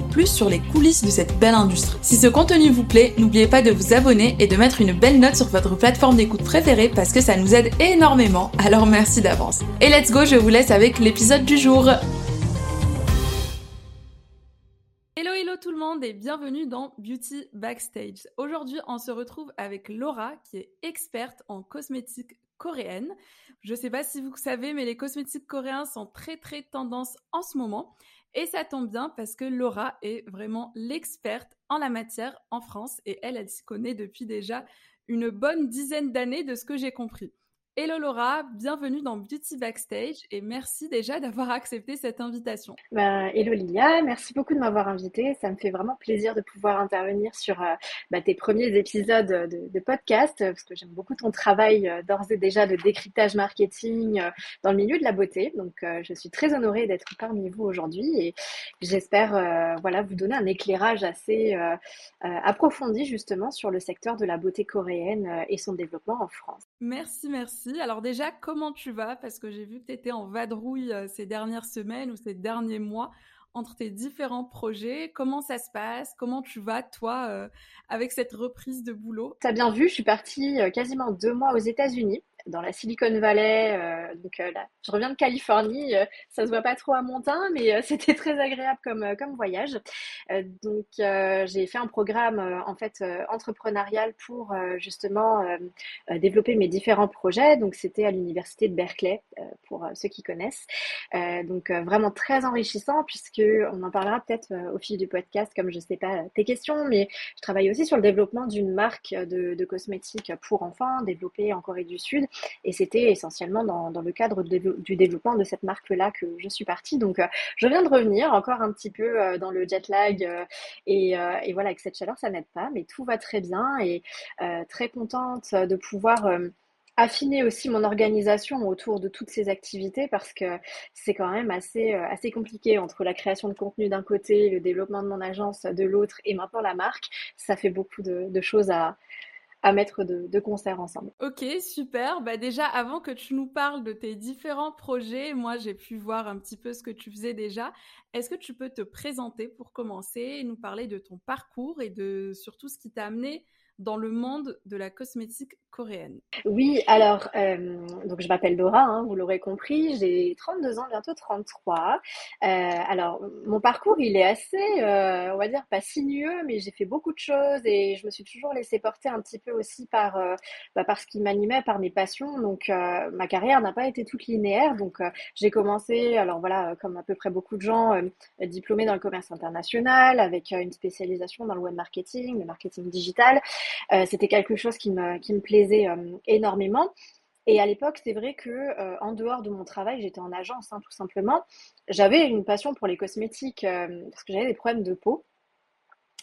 plus sur les coulisses de cette belle industrie. Si ce contenu vous plaît, n'oubliez pas de vous abonner et de mettre une belle note sur votre plateforme d'écoute préférée parce que ça nous aide énormément, alors merci d'avance. Et let's go, je vous laisse avec l'épisode du jour. Hello hello tout le monde et bienvenue dans Beauty Backstage. Aujourd'hui on se retrouve avec Laura qui est experte en cosmétiques coréennes. Je ne sais pas si vous savez mais les cosmétiques coréens sont très très tendance en ce moment et ça tombe bien parce que Laura est vraiment l'experte en la matière en France et elle, elle s'y connaît depuis déjà une bonne dizaine d'années de ce que j'ai compris. Hello Laura, bienvenue dans Beauty Backstage et merci déjà d'avoir accepté cette invitation. Bah, hello Lilia, merci beaucoup de m'avoir invitée. Ça me fait vraiment plaisir de pouvoir intervenir sur euh, bah, tes premiers épisodes de, podcast parce que j'aime beaucoup ton travail euh, d'ores et déjà de décryptage marketing euh, dans le milieu de la beauté. Donc je suis très honorée d'être parmi vous aujourd'hui et j'espère voilà vous donner un éclairage assez approfondi justement sur le secteur de la beauté coréenne et son développement en France. Merci, merci. Alors déjà, comment tu vas? Parce que j'ai vu que tu étais en vadrouille euh, ces dernières semaines ou ces derniers mois entre tes différents projets. Comment ça se passe? Comment tu vas, toi, euh, avec cette reprise de boulot? Tu as bien vu, je suis partie euh, quasiment deux mois aux États-Unis dans la Silicon Valley. Euh, donc euh, là, je reviens de Californie. Euh, ça se voit pas trop à mon teint, mais c'était très agréable comme comme voyage. donc j'ai fait un programme en fait entrepreneurial pour justement développer mes différents projets. Donc c'était à l'université de Berkeley pour ceux qui connaissent. donc vraiment très enrichissant puisque on en parlera peut-être au fil du podcast comme je sais pas tes questions, mais je travaille aussi sur le développement d'une marque de, de cosmétiques pour enfants développée en Corée du Sud et c'était essentiellement dans, le cadre du développement de cette marque-là que je suis partie. Donc, euh, je viens de revenir encore un petit peu euh, dans le jet lag. Euh, et, voilà, avec cette chaleur, ça n'aide pas, mais tout va très bien et très contente de pouvoir affiner aussi mon organisation autour de toutes ces activités parce que c'est quand même assez, assez compliqué entre la création de contenu d'un côté, le développement de mon agence de l'autre et maintenant la marque. Ça fait beaucoup de choses à, à mettre de, concert ensemble. Ok, super. Bah déjà, avant que tu nous parles de tes différents projets, moi j'ai pu voir un petit peu ce que tu faisais déjà. Est-ce que tu peux te présenter pour commencer nous parler de ton parcours et de surtout ce qui t'a amené dans le monde de la cosmétique Oui, alors, euh, donc je m'appelle Laura, hein, vous l'aurez compris, j'ai 32 ans, bientôt 33. Euh, alors, mon parcours, il est assez, euh, on va dire, pas sinueux, mais j'ai fait beaucoup de choses et je me suis toujours laissé porter un petit peu aussi par, bah, ce qui m'animait, par mes passions. Donc, ma carrière n'a pas été toute linéaire. Donc, j'ai commencé, alors voilà, comme à peu près beaucoup de gens, diplômée dans le commerce international, avec une spécialisation dans le web marketing, le marketing digital. C'était quelque chose qui me, qui me plaisait euh, énormément. Et à l'époque, c'est vrai que euh, en dehors de mon travail, j'étais en agence, hein, tout simplement. J'avais une passion pour les cosmétiques parce que j'avais des problèmes de peau.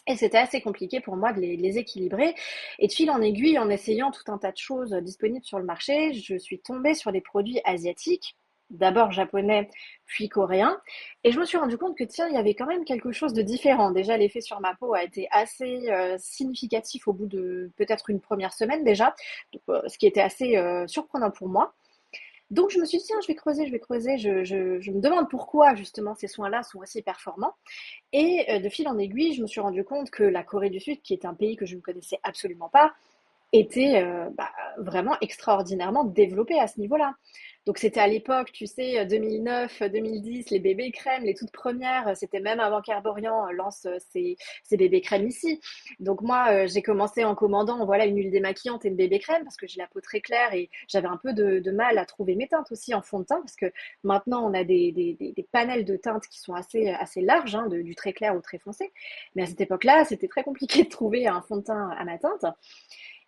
Et c'était assez compliqué pour moi de les, les, équilibrer. Et de fil en aiguille, en essayant tout un tas de choses disponibles sur le marché, je suis tombée sur des produits asiatiques d'abord japonais, puis coréen. Et je me suis rendu compte que tiens, il y avait quand même quelque chose de différent. Déjà, l'effet sur ma peau a été assez euh, significatif au bout de peut-être une première semaine déjà, euh, ce qui était assez euh, surprenant pour moi. Donc je me suis dit, tiens, je vais creuser, je vais creuser, je, me demande pourquoi justement ces soins-là sont aussi performants. Et de fil en aiguille, je me suis rendu compte que la Corée du Sud, qui est un pays que je ne connaissais absolument pas, était bah, vraiment extraordinairement développé à ce niveau-là. Donc c'était à l'époque, tu sais, 2009, 2010, les bébés crèmes, les toutes premières, c'était même avant qu'Herborian lance ses, bébés crèmes ici. Donc moi, euh, j'ai commencé en commandant voilà une huile démaquillante et une bébé crème parce que j'ai la peau très claire et j'avais un peu de, mal à trouver mes teintes aussi en fond de teint parce que maintenant on a des, des, panels de teintes qui sont assez, assez larges, hein, du très clair au très foncé. Mais à cette époque-là, c'était très compliqué de trouver un fond de teint à ma teinte.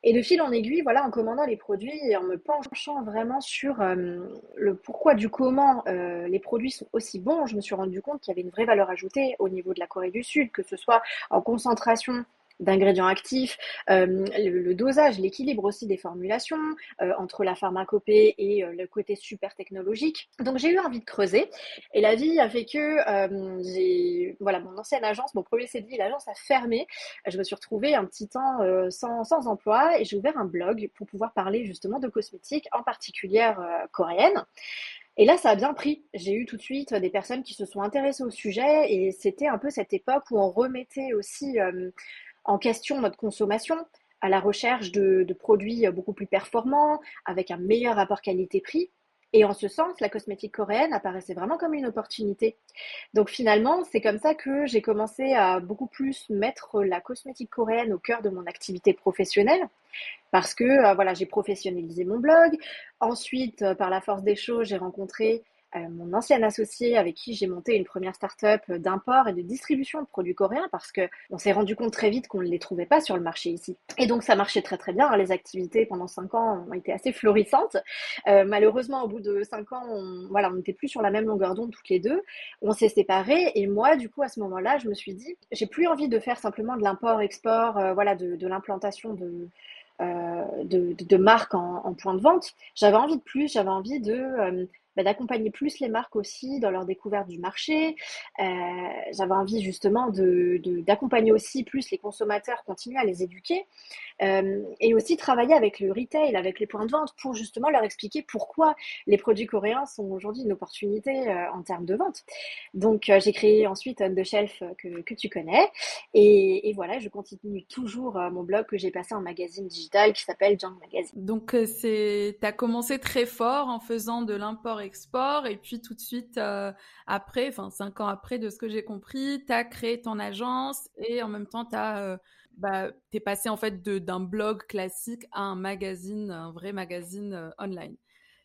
Et de fil en aiguille, voilà, en commandant les produits et en me penchant vraiment sur le pourquoi du comment les produits sont aussi bons, je me suis rendu compte qu'il y avait une vraie valeur ajoutée au niveau de la Corée du Sud, que ce soit en concentration d'ingrédients actifs, euh, le, dosage, l'équilibre aussi des formulations euh, entre la pharmacopée et euh, le côté super technologique. Donc j'ai eu envie de creuser et la vie a fait que j'ai voilà mon ancienne agence, mon premier CDI, l'agence a fermé. Je me suis retrouvée un petit temps sans, sans, emploi et j'ai ouvert un blog pour pouvoir parler justement de cosmétiques, en particulier coréenne. Et là, ça a bien pris. J'ai eu tout de suite des personnes qui se sont intéressées au sujet et c'était un peu cette époque où on remettait aussi en question notre consommation, à la recherche de, produits beaucoup plus performants, avec un meilleur rapport qualité-prix. Et en ce sens, la cosmétique coréenne apparaissait vraiment comme une opportunité. Donc finalement, c'est comme ça que j'ai commencé à beaucoup plus mettre la cosmétique coréenne au cœur de mon activité professionnelle. Parce que euh, voilà, j'ai professionnalisé mon blog. Ensuite, euh, par la force des choses, j'ai rencontré euh, mon ancienne associé avec qui j'ai monté une première start-up d'import et de distribution de produits coréens parce qu'on s'est rendu compte très vite qu'on ne les trouvait pas sur le marché ici. Et donc ça marchait très très bien. Les activités pendant cinq ans ont été assez florissantes. Euh, malheureusement, au bout de cinq ans, on, voilà, on n'était plus sur la même longueur d'onde toutes les deux. On s'est séparés et moi, du coup, à ce moment-là, je me suis dit, j'ai plus envie de faire simplement de l'import-export, euh, voilà, de, l'implantation de, de, marques en, en, point de vente. J'avais envie de plus, j'avais envie de bah, d'accompagner plus les marques aussi dans leur découverte du marché. Euh, j'avais envie justement de, d'accompagner aussi plus les consommateurs, continuer à les éduquer euh, et aussi travailler avec le retail, avec les points de vente pour justement leur expliquer pourquoi les produits coréens sont aujourd'hui une opportunité euh, en termes de vente. Donc j'ai créé ensuite un de Shelf que, que tu connais et, voilà, je continue toujours mon blog que j'ai passé en magazine digital qui s'appelle Junk Magazine. Donc tu as commencé très fort en faisant de l'import export et puis tout de suite euh, après, enfin cinq ans après de ce que j'ai compris, tu as créé ton agence et en même temps tu euh, bah, es passé en fait d'un blog classique à un magazine, un vrai magazine euh, online.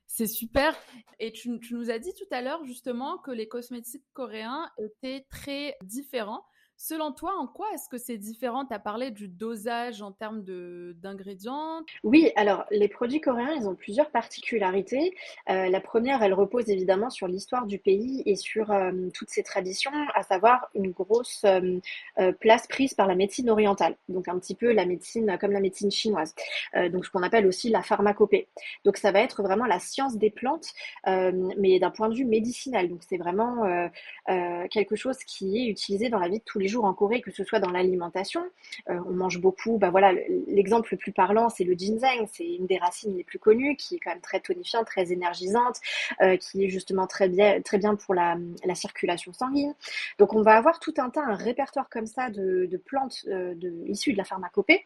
C'est super. Et tu, nous as dit tout à l'heure justement que les cosmétiques coréens étaient très différents. Selon toi, en quoi est-ce que c'est différent? Tu as parlé du dosage en termes d'ingrédients. Oui, alors les produits coréens, ils ont plusieurs particularités. Euh, la première, elle repose évidemment sur l'histoire du pays et sur euh, toutes ses traditions, à savoir une grosse euh, place prise par la médecine orientale, donc un petit peu la médecine comme la médecine chinoise, donc ce qu'on appelle aussi la pharmacopée. Donc ça va être vraiment la science des plantes, mais d'un point de vue médicinal. Donc c'est vraiment quelque chose qui est utilisé dans la vie de tous les en Corée, que ce soit dans l'alimentation. Euh, on mange beaucoup, bah voilà, l'exemple le plus parlant, c'est le ginseng. C'est une des racines les plus connues, qui est quand même très tonifiante, très énergisante, euh, qui est justement très bien, très bien pour la, circulation sanguine. Donc on va avoir tout un tas, un répertoire comme ça de, plantes euh, issues de la pharmacopée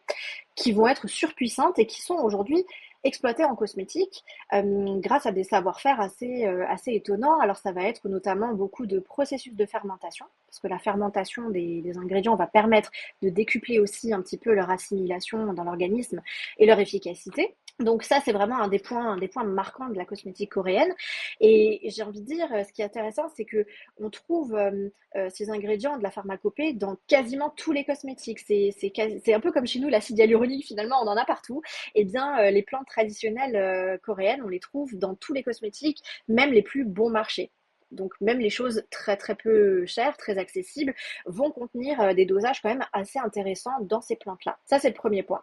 qui vont être surpuissantes et qui sont aujourd'hui exploité en cosmétique euh, grâce à des savoir-faire assez, euh, assez étonnants. Alors ça va être notamment beaucoup de processus de fermentation, parce que la fermentation des ingrédients va permettre de décupler aussi un petit peu leur assimilation dans l'organisme et leur efficacité. Donc ça, c'est vraiment un des points, un des points marquants de la cosmétique coréenne. Et j'ai envie de dire, ce qui est intéressant, c'est que on trouve euh, euh, ces ingrédients de la pharmacopée dans quasiment tous les cosmétiques. C'est un peu comme chez nous, l'acide hyaluronique, finalement, on en a partout. Eh bien, euh, les plantes traditionnelles coréennes, on les trouve dans tous les cosmétiques, même les plus bons marchés. Donc même les choses très très peu chères, très accessibles, vont contenir des dosages quand même assez intéressants dans ces plantes-là. Ça, c'est le premier point.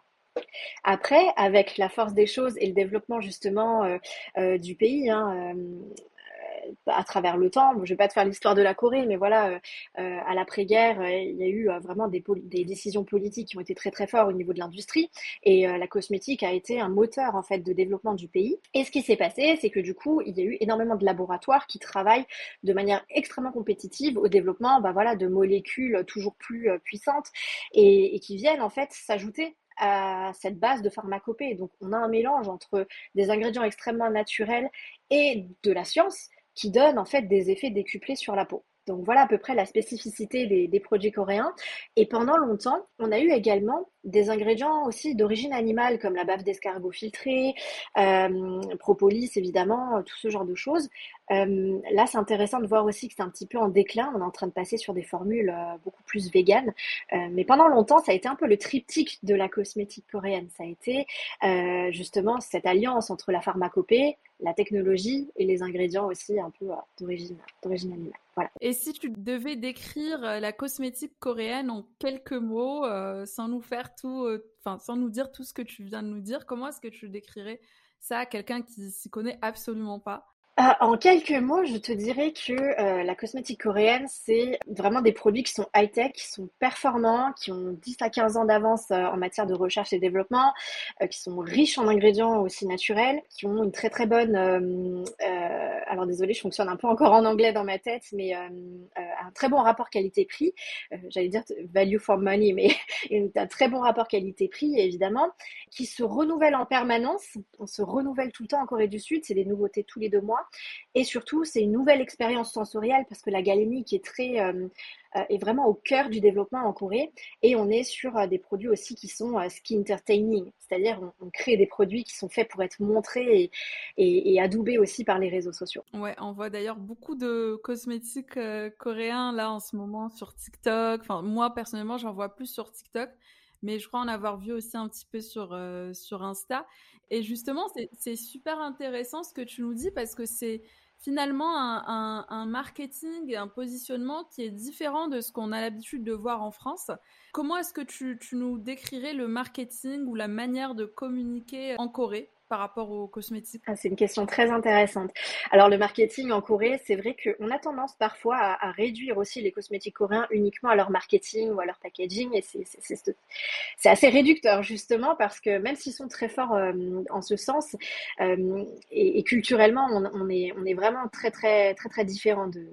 Après, avec la force des choses et le développement justement euh, euh, du pays, hein, euh, à travers le temps. je ne vais pas te faire l'histoire de la Corée, mais voilà, à l'après-guerre, il y a eu vraiment des, décisions politiques qui ont été très très fortes au niveau de l'industrie, et la cosmétique a été un moteur en fait de développement du pays. Et ce qui s'est passé, c'est que du coup, il y a eu énormément de laboratoires qui travaillent de manière extrêmement compétitive au développement, bah voilà, de molécules toujours plus puissantes et qui viennent en fait s'ajouter à cette base de pharmacopée. Donc on a un mélange entre des ingrédients extrêmement naturels et de la science qui donne en fait des effets décuplés sur la peau. Donc voilà à peu près la spécificité des, produits coréens. Et pendant longtemps, on a eu également des ingrédients aussi d'origine animale, comme la bave d'escargot filtrée, euh, propolis évidemment, tout ce genre de choses. Euh, là, c'est intéressant de voir aussi que c'est un petit peu en déclin. On est en train de passer sur des formules euh, beaucoup plus véganes. Euh, mais pendant longtemps, ça a été un peu le triptyque de la cosmétique coréenne. Ça a été justement cette alliance entre la pharmacopée, la technologie et les ingrédients aussi un peu d'origine animale. Et si tu devais décrire la cosmétique coréenne en quelques mots, sans nous faire enfin sans nous dire tout ce que tu viens de nous dire, comment est-ce que tu décrirais ça à quelqu'un qui s'y connaît absolument pas? Ah, en quelques mots, je te dirais que euh, la cosmétique coréenne, c'est vraiment des produits qui sont high-tech, qui sont performants, qui ont 10 à 15 ans d'avance euh, en matière de recherche et développement, euh, qui sont riches en ingrédients aussi naturels, qui ont une très très bonne... alors désolé, je fonctionne un peu encore en anglais dans ma tête, mais un très bon rapport qualité-prix. J'allais dire value for money, mais un très bon rapport qualité-prix, évidemment, qui se renouvelle en permanence. On se renouvelle tout le temps en Corée du Sud, c'est des nouveautés tous les deux mois. Et surtout, c'est une nouvelle expérience sensorielle parce que la galénique est très euh, euh, est vraiment au cœur du développement en Corée. Et on est sur euh, des produits aussi qui sont skin entertaining, c'est-à-dire on, crée des produits qui sont faits pour être montrés et, et, adoubés aussi par les réseaux sociaux. Ouais, on voit d'ailleurs beaucoup de cosmétiques coréens là en ce moment sur TikTok. Enfin, moi personnellement, j'en vois plus sur TikTok mais je crois en avoir vu aussi un petit peu sur, sur Insta. Et justement, c'est super intéressant ce que tu nous dis parce que c'est finalement un, un, marketing, un positionnement qui est différent de ce qu'on a l'habitude de voir en France. Comment est-ce que tu, tu nous décrirais le marketing ou la manière de communiquer en Corée? Par rapport aux cosmétiques ah, C'est une question très intéressante. Alors le marketing en Corée, c'est vrai qu'on a tendance parfois à, réduire aussi les cosmétiques coréens uniquement à leur marketing ou à leur packaging et c'est assez réducteur justement parce que même s'ils sont très forts euh, en ce sens euh, et, culturellement on, est, on est vraiment très très très très différent de,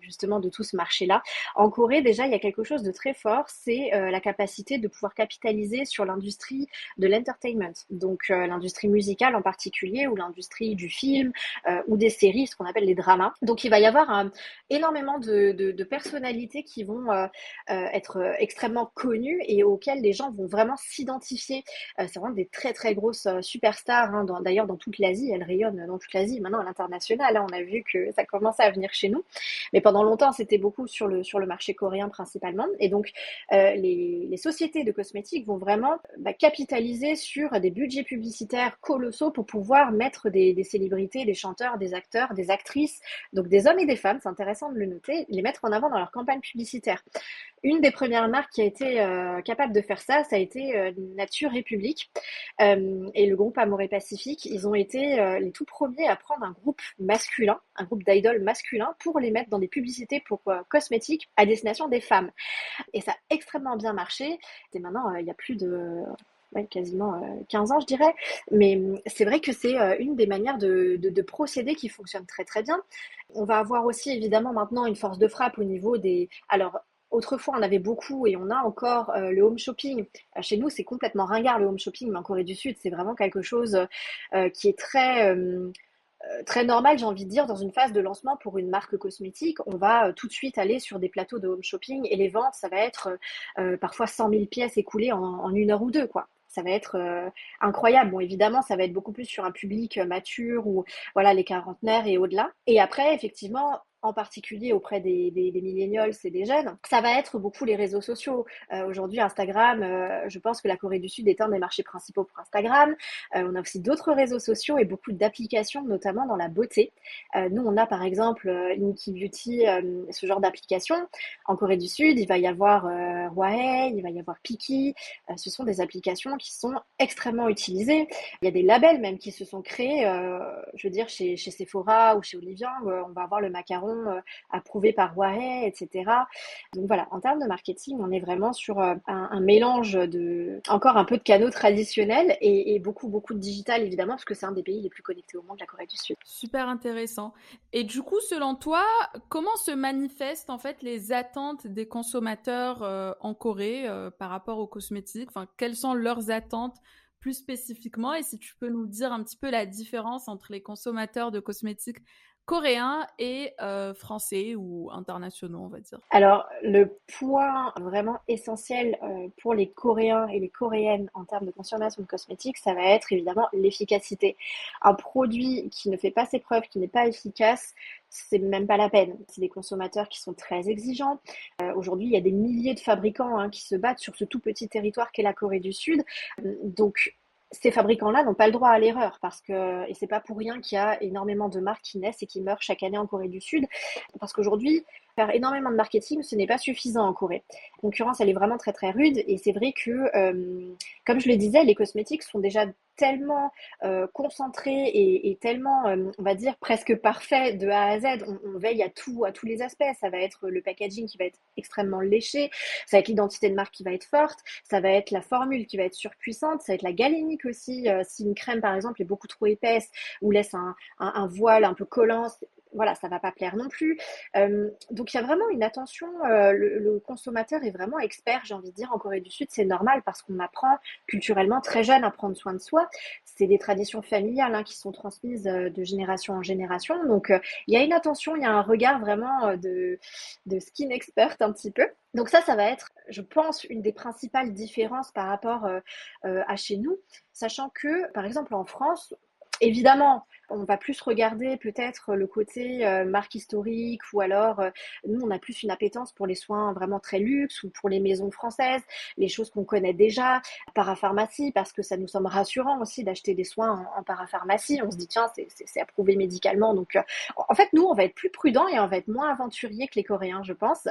justement de tout ce marché-là. En Corée, déjà, il y a quelque chose de très fort, c'est euh, la capacité de pouvoir capitaliser sur l'industrie de l'entertainment, donc euh, l'industrie musicale en particulier, ou l'industrie du film, ou des séries, ce qu'on appelle les dramas. Donc il va y avoir énormément de, personnalités qui vont être extrêmement connues et auxquelles les gens vont vraiment s'identifier. c'est vraiment des très très grosses superstars, hein, d'ailleurs dans toute l'Asie, elles rayonnent dans toute l'Asie, maintenant à l'international, hein, on a vu que ça commençait à venir chez nous. Mais pendant longtemps, c'était beaucoup sur le, sur le marché coréen principalement. Et donc, euh, les, les, sociétés de cosmétiques vont vraiment bah, capitaliser sur des budgets publicitaires colossaux pour pouvoir mettre des, des, célébrités, des chanteurs, des acteurs, des actrices, donc des hommes et des femmes, c'est intéressant de le noter, les mettre en avant dans leur campagne publicitaire. Une des premières marques qui a été euh, capable de faire ça, ça a été euh, Nature République euh, et le groupe Amoré Pacifique. Ils ont été les tout premiers à prendre un groupe masculin, un groupe d'idoles masculins, pour les mettre dans des publicités pour cosmétiques à destination des femmes. Et ça a extrêmement bien marché. Et maintenant, il y a plus de quasiment 15 ans, je dirais. Mais c'est vrai que c'est une des manières de, de, de, procéder qui fonctionne très très bien. On va avoir aussi évidemment maintenant une force de frappe au niveau des... Alors, Autrefois, on avait beaucoup et on a encore euh, le home shopping. Euh, chez nous, c'est complètement ringard le home shopping, mais en Corée du Sud, c'est vraiment quelque chose euh, qui est très très normal, j'ai envie de dire, dans une phase de lancement pour une marque cosmétique, on va tout de suite aller sur des plateaux de home shopping et les ventes, ça va être parfois 100 000 pièces écoulées en, en, une heure ou deux, quoi. Ça va être incroyable. Bon, évidemment, ça va être beaucoup plus sur un public mature ou voilà les quarantenaires et au-delà. Et après, effectivement, en particulier auprès des, des, millennials et des jeunes, ça va être beaucoup les réseaux sociaux. Euh, Aujourd'hui, Instagram, euh, je pense que la Corée du Sud est un des marchés principaux pour Instagram. Euh, on a aussi d'autres réseaux sociaux et beaucoup d'applications, notamment dans la beauté. Nous, on a par exemple Inky Beauty, ce genre d'application. En Corée du Sud, il va y avoir euh, il va y avoir Piki. ce sont des applications qui sont extrêmement utilisées. Il y a des labels même qui se sont créés, je veux dire, chez, chez Sephora ou chez Olivia, on va avoir le macaron euh, approuvé par Huawei, etc. Donc voilà, en termes de marketing, on est vraiment sur euh, un, mélange de, encore un peu de canaux traditionnels et, beaucoup, beaucoup de digital, évidemment, parce que c'est un des pays les plus connectés au monde, la Corée du Sud. Super intéressant. Et du coup, selon toi, comment se manifestent en fait les attentes des consommateurs euh, en Corée par rapport aux cosmétiques? Enfin, quelles sont leurs attentes plus spécifiquement? Et si tu peux nous dire un petit peu la différence entre les consommateurs de cosmétiques coréens et euh, français ou internationaux, on va dire Alors, le point vraiment essentiel euh, pour les Coréens et les Coréennes en termes de consommation de cosmétiques, ça va être évidemment l'efficacité. Un produit qui ne fait pas ses preuves, qui n'est pas efficace, c'est même pas la peine. C'est des consommateurs qui sont très exigeants. Euh, aujourd'hui, il y a des milliers de fabricants hein, qui se battent sur ce tout petit territoire qu'est la Corée du Sud. Donc, ces fabricants-là n'ont pas le droit à l'erreur parce que, et c'est pas pour rien qu'il y a énormément de marques qui naissent et qui meurent chaque année en Corée du Sud, parce qu'aujourd'hui, faire énormément de marketing, ce n'est pas suffisant en Corée. La concurrence, elle est vraiment très très rude et c'est vrai que, euh, comme je le disais, les cosmétiques sont déjà tellement euh, concentrés et, tellement, euh, on va dire, presque parfaits de A à Z. On, veille à tout, à tous les aspects. Ça va être le packaging qui va être extrêmement léché, ça va être l'identité de marque qui va être forte, ça va être la formule qui va être surpuissante, ça va être la galénique aussi. si une crème, par exemple, est beaucoup trop épaisse ou laisse un, un voile un peu collant, voilà, ça va pas plaire non plus. Euh, donc il y a vraiment une attention. Euh, le, consommateur est vraiment expert, j'ai envie de dire, en Corée du Sud. C'est normal parce qu'on apprend culturellement très jeune à prendre soin de soi. C'est des traditions familiales hein, qui sont transmises euh, de génération en génération. Donc il y a une attention, il y a un regard vraiment de, de skin expert un petit peu. Donc ça, ça va être, je pense, une des principales différences par rapport à chez nous, sachant que, par exemple, en France, évidemment, on va plus regarder peut-être le côté euh, marque historique ou alors euh, nous on a plus une appétence pour les soins vraiment très luxe ou pour les maisons françaises, les choses qu'on connaît déjà, parapharmacie parce que ça nous semble rassurant aussi d'acheter des soins en, parapharmacie. On se dit tiens c'est approuvé médicalement donc euh, en fait nous on va être plus prudent et on va être moins aventurier que les Coréens je pense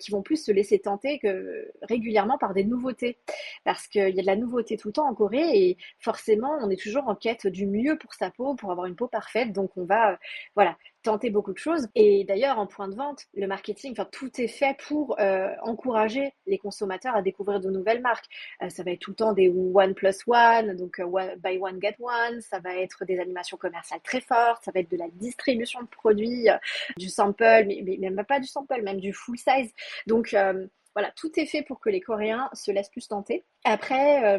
qui vont plus se laisser tenter que régulièrement par des nouveautés parce qu'il y a de la nouveauté tout le temps en Corée et forcément on est toujours en quête du mieux pour sa peau pour avoir une peau parfaite. Donc on va euh, voilà tenter beaucoup de choses. Et d'ailleurs, en point de vente, le marketing, enfin tout est fait pour euh, encourager les consommateurs à découvrir de nouvelles marques. Euh, ça va être tout le temps des one plus one, donc buy one get one. Ça va être des animations commerciales très fortes. Ça va être de la distribution de produits, du sample, mais, mais, même pas du sample, même du full size. Donc voilà, tout est fait pour que les Coréens se laissent plus tenter. Après,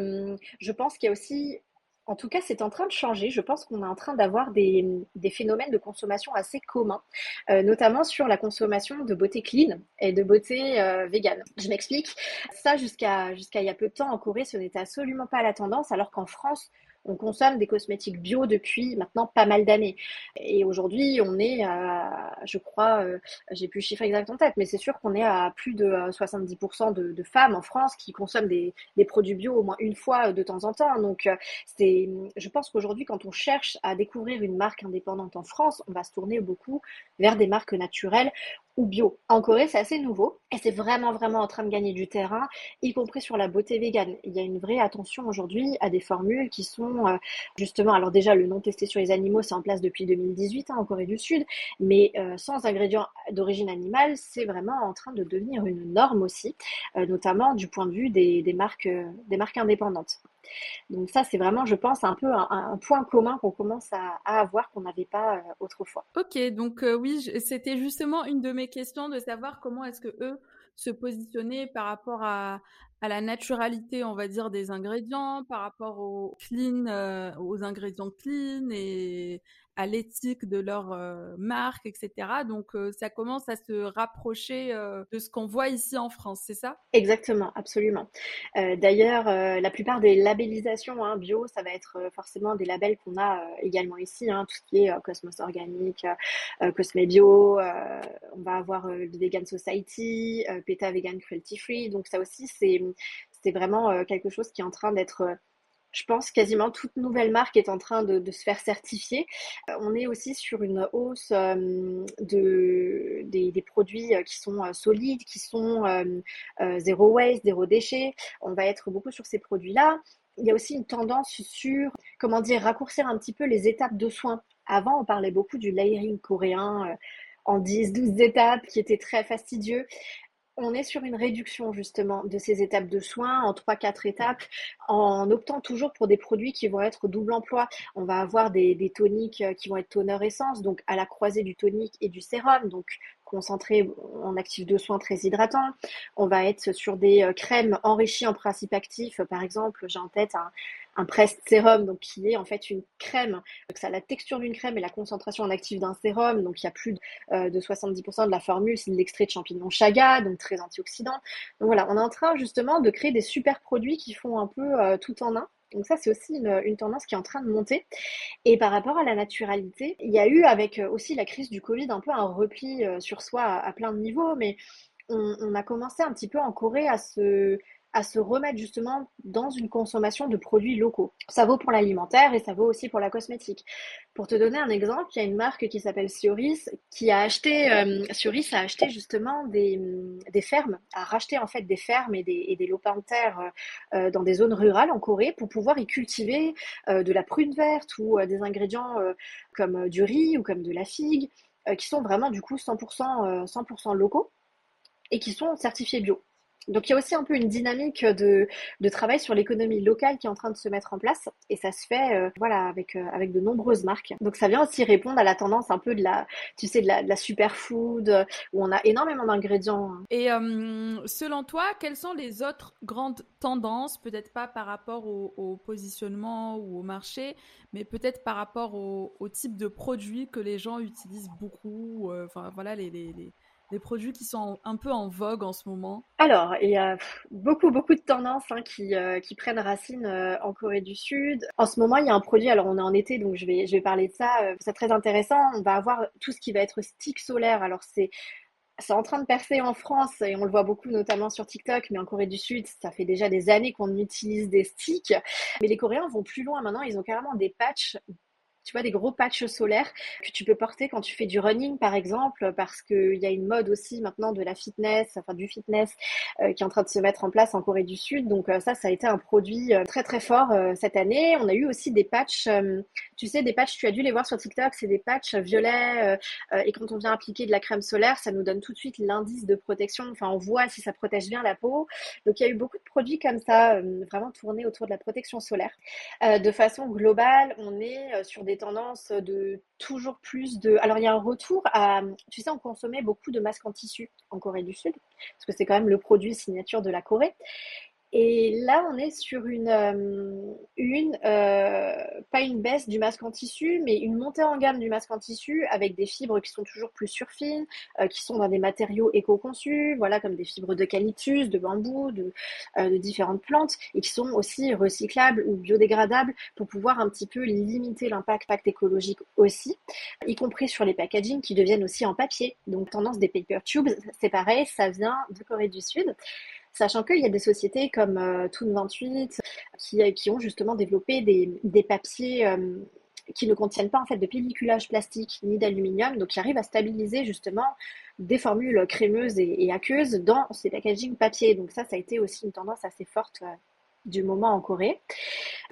je pense qu'il y a aussi en tout cas, c'est en train de changer. Je pense qu'on est en train d'avoir des, phénomènes de consommation assez communs, euh, notamment sur la consommation de beauté clean et de beauté euh, vegan. Je m'explique. Ça, jusqu'à jusqu'à il y a peu de temps en Corée, ce n'était absolument pas la tendance, alors qu'en France, on consomme des cosmétiques bio depuis maintenant pas mal d'années. Et aujourd'hui, on est à, je crois, euh, j'ai plus le chiffre exact en tête, mais c'est sûr qu'on est à plus de 70% euh, de, femmes en France qui consomment des, produits bio au moins une fois de temps en temps. Donc, euh, c'est, je pense qu'aujourd'hui, quand on cherche à découvrir une marque indépendante en France, on va se tourner beaucoup vers des marques naturelles ou bio. En Corée, c'est assez nouveau et c'est vraiment, vraiment en train de gagner du terrain, y compris sur la beauté végane. Il y a une vraie attention aujourd'hui à des formules qui sont euh, justement, alors déjà, le non testé sur les animaux, c'est en place depuis 2018 hein, en Corée du Sud, mais euh, sans ingrédients d'origine animale, c'est vraiment en train de devenir une norme aussi, euh, notamment du point de vue des, marques indépendantes. Donc ça, c'est vraiment, je pense, un peu un, point commun qu'on commence à, avoir qu'on n'avait pas euh, autrefois. Ok, donc euh, oui, c'était justement une de mes questions de savoir comment est-ce que eux se positionnaient par rapport à, la naturalité, on va dire, des ingrédients, par rapport aux clean, euh, aux ingrédients clean et à l'éthique de leur euh, marque, etc. Donc euh, ça commence à se rapprocher de ce qu'on voit ici en France, c'est ça? Exactement, absolument. D'ailleurs, la plupart des labellisations hein, bio, ça va être forcément des labels qu'on a également ici, hein, tout ce qui est Cosmos Organique, Cosme Bio, on va avoir le Vegan Society, PETA Vegan Cruelty Free. Donc ça aussi, c'est vraiment euh, quelque chose qui est en train d'être euh, je pense quasiment toute nouvelle marque est en train de, se faire certifier. Euh, on est aussi sur une hausse de, des, produits qui sont solides, qui sont zéro waste, zéro déchet. On va être beaucoup sur ces produits-là. Il y a aussi une tendance sur, comment dire, raccourcir un petit peu les étapes de soins. Avant, on parlait beaucoup du layering coréen en 10, 12 étapes qui était très fastidieux on est sur une réduction justement de ces étapes de soins en 3-4 étapes en optant toujours pour des produits qui vont être double emploi. On va avoir des, toniques euh, qui vont être toner essence, donc à la croisée du tonique et du sérum, donc concentré en actif de soins très hydratant. On va être sur des euh, crèmes enrichies en principes actifs. Par exemple, j'ai en tête un, un pressed sérum, donc qui est en fait une crème, donc la texture d'une crème et la concentration en actif d'un sérum, donc il y a plus de, 70% de la formule, c'est de l'extrait de champignons chaga, donc très antioxydant. Donc voilà, on est en train justement de créer des super produits qui font un peu tout en un. Donc ça, c'est aussi une, tendance qui est en train de monter. Et par rapport à la naturalité, il y a eu avec euh, aussi la crise du Covid un peu un repli euh, sur soi à, plein de niveaux, mais on, a commencé un petit peu en Corée à se, à se remettre justement dans une consommation de produits locaux. Ça vaut pour l'alimentaire et ça vaut aussi pour la cosmétique. Pour te donner un exemple, il y a une marque qui s'appelle Sioris qui a acheté, euh, a acheté justement des, des, fermes, a racheté en fait des fermes et des, et des terre euh, dans des zones rurales en Corée pour pouvoir y cultiver euh, de la prune verte ou des ingrédients comme du riz ou comme de la figue qui sont vraiment du coup 100%, 100 locaux et qui sont certifiés bio. Donc il y a aussi un peu une dynamique de, de travail sur l'économie locale qui est en train de se mettre en place et ça se fait euh, voilà avec euh, avec de nombreuses marques. Donc ça vient aussi répondre à la tendance un peu de la tu sais de la, de la superfood euh, où on a énormément d'ingrédients. Et selon toi, quelles sont les autres grandes tendances, peut-être pas par rapport au, positionnement ou au marché, mais peut-être par rapport au, type de produits que les gens utilisent beaucoup, enfin voilà les des produits qui sont un peu en vogue en ce moment Alors, il y a beaucoup, beaucoup de tendances hein, qui, euh, qui, prennent racine euh, en Corée du Sud. En ce moment, il y a un produit, alors on est en été, donc je vais, je vais parler de ça. Euh, c'est très intéressant. On va avoir tout ce qui va être stick solaire. Alors, c'est c'est en train de percer en France et on le voit beaucoup notamment sur TikTok, mais en Corée du Sud, ça fait déjà des années qu'on utilise des sticks. Mais les Coréens vont plus loin maintenant, ils ont carrément des patchs tu vois, des gros patchs solaires que tu peux porter quand tu fais du running, par exemple, parce qu'il y a une mode aussi maintenant de la fitness, enfin du fitness, euh, qui est en train de se mettre en place en Corée du Sud. Donc euh, ça, ça a été un produit euh, très très fort cette année. On a eu aussi des patchs, tu sais, des patchs, tu as dû les voir sur TikTok, c'est des patchs violets. et quand on vient appliquer de la crème solaire, ça nous donne tout de suite l'indice de protection. Enfin, on voit si ça protège bien la peau. Donc il y a eu beaucoup de produits comme ça, vraiment tournés autour de la protection solaire. de façon globale, on est sur des tendance de toujours plus de. Alors, il y a un retour à. Tu sais, on consommait beaucoup de masques en tissu en Corée du Sud, parce que c'est quand même le produit signature de la Corée. Et là, on est sur une, euh, euh, pas une baisse du masque en tissu, mais une montée en gamme du masque en tissu avec des fibres qui sont toujours plus surfines, euh, qui sont dans des matériaux éco-conçus, voilà, comme des fibres d'eucalyptus, de bambou, de, différentes plantes, et qui sont aussi recyclables ou biodégradables pour pouvoir un petit peu limiter l'impact écologique aussi, y compris sur les packaging qui deviennent aussi en papier. Donc, tendance des paper tubes, c'est pareil, ça vient de Corée du Sud. Sachant qu'il y a des sociétés comme euh, Toon28 qui, qui, ont justement développé des, des papiers euh, qui ne contiennent pas en fait de pelliculage plastique ni d'aluminium, donc qui arrivent à stabiliser justement des formules crémeuses et, aqueuses dans ces packaging papier. Donc ça, ça a été aussi une tendance assez forte euh, du moment en Corée.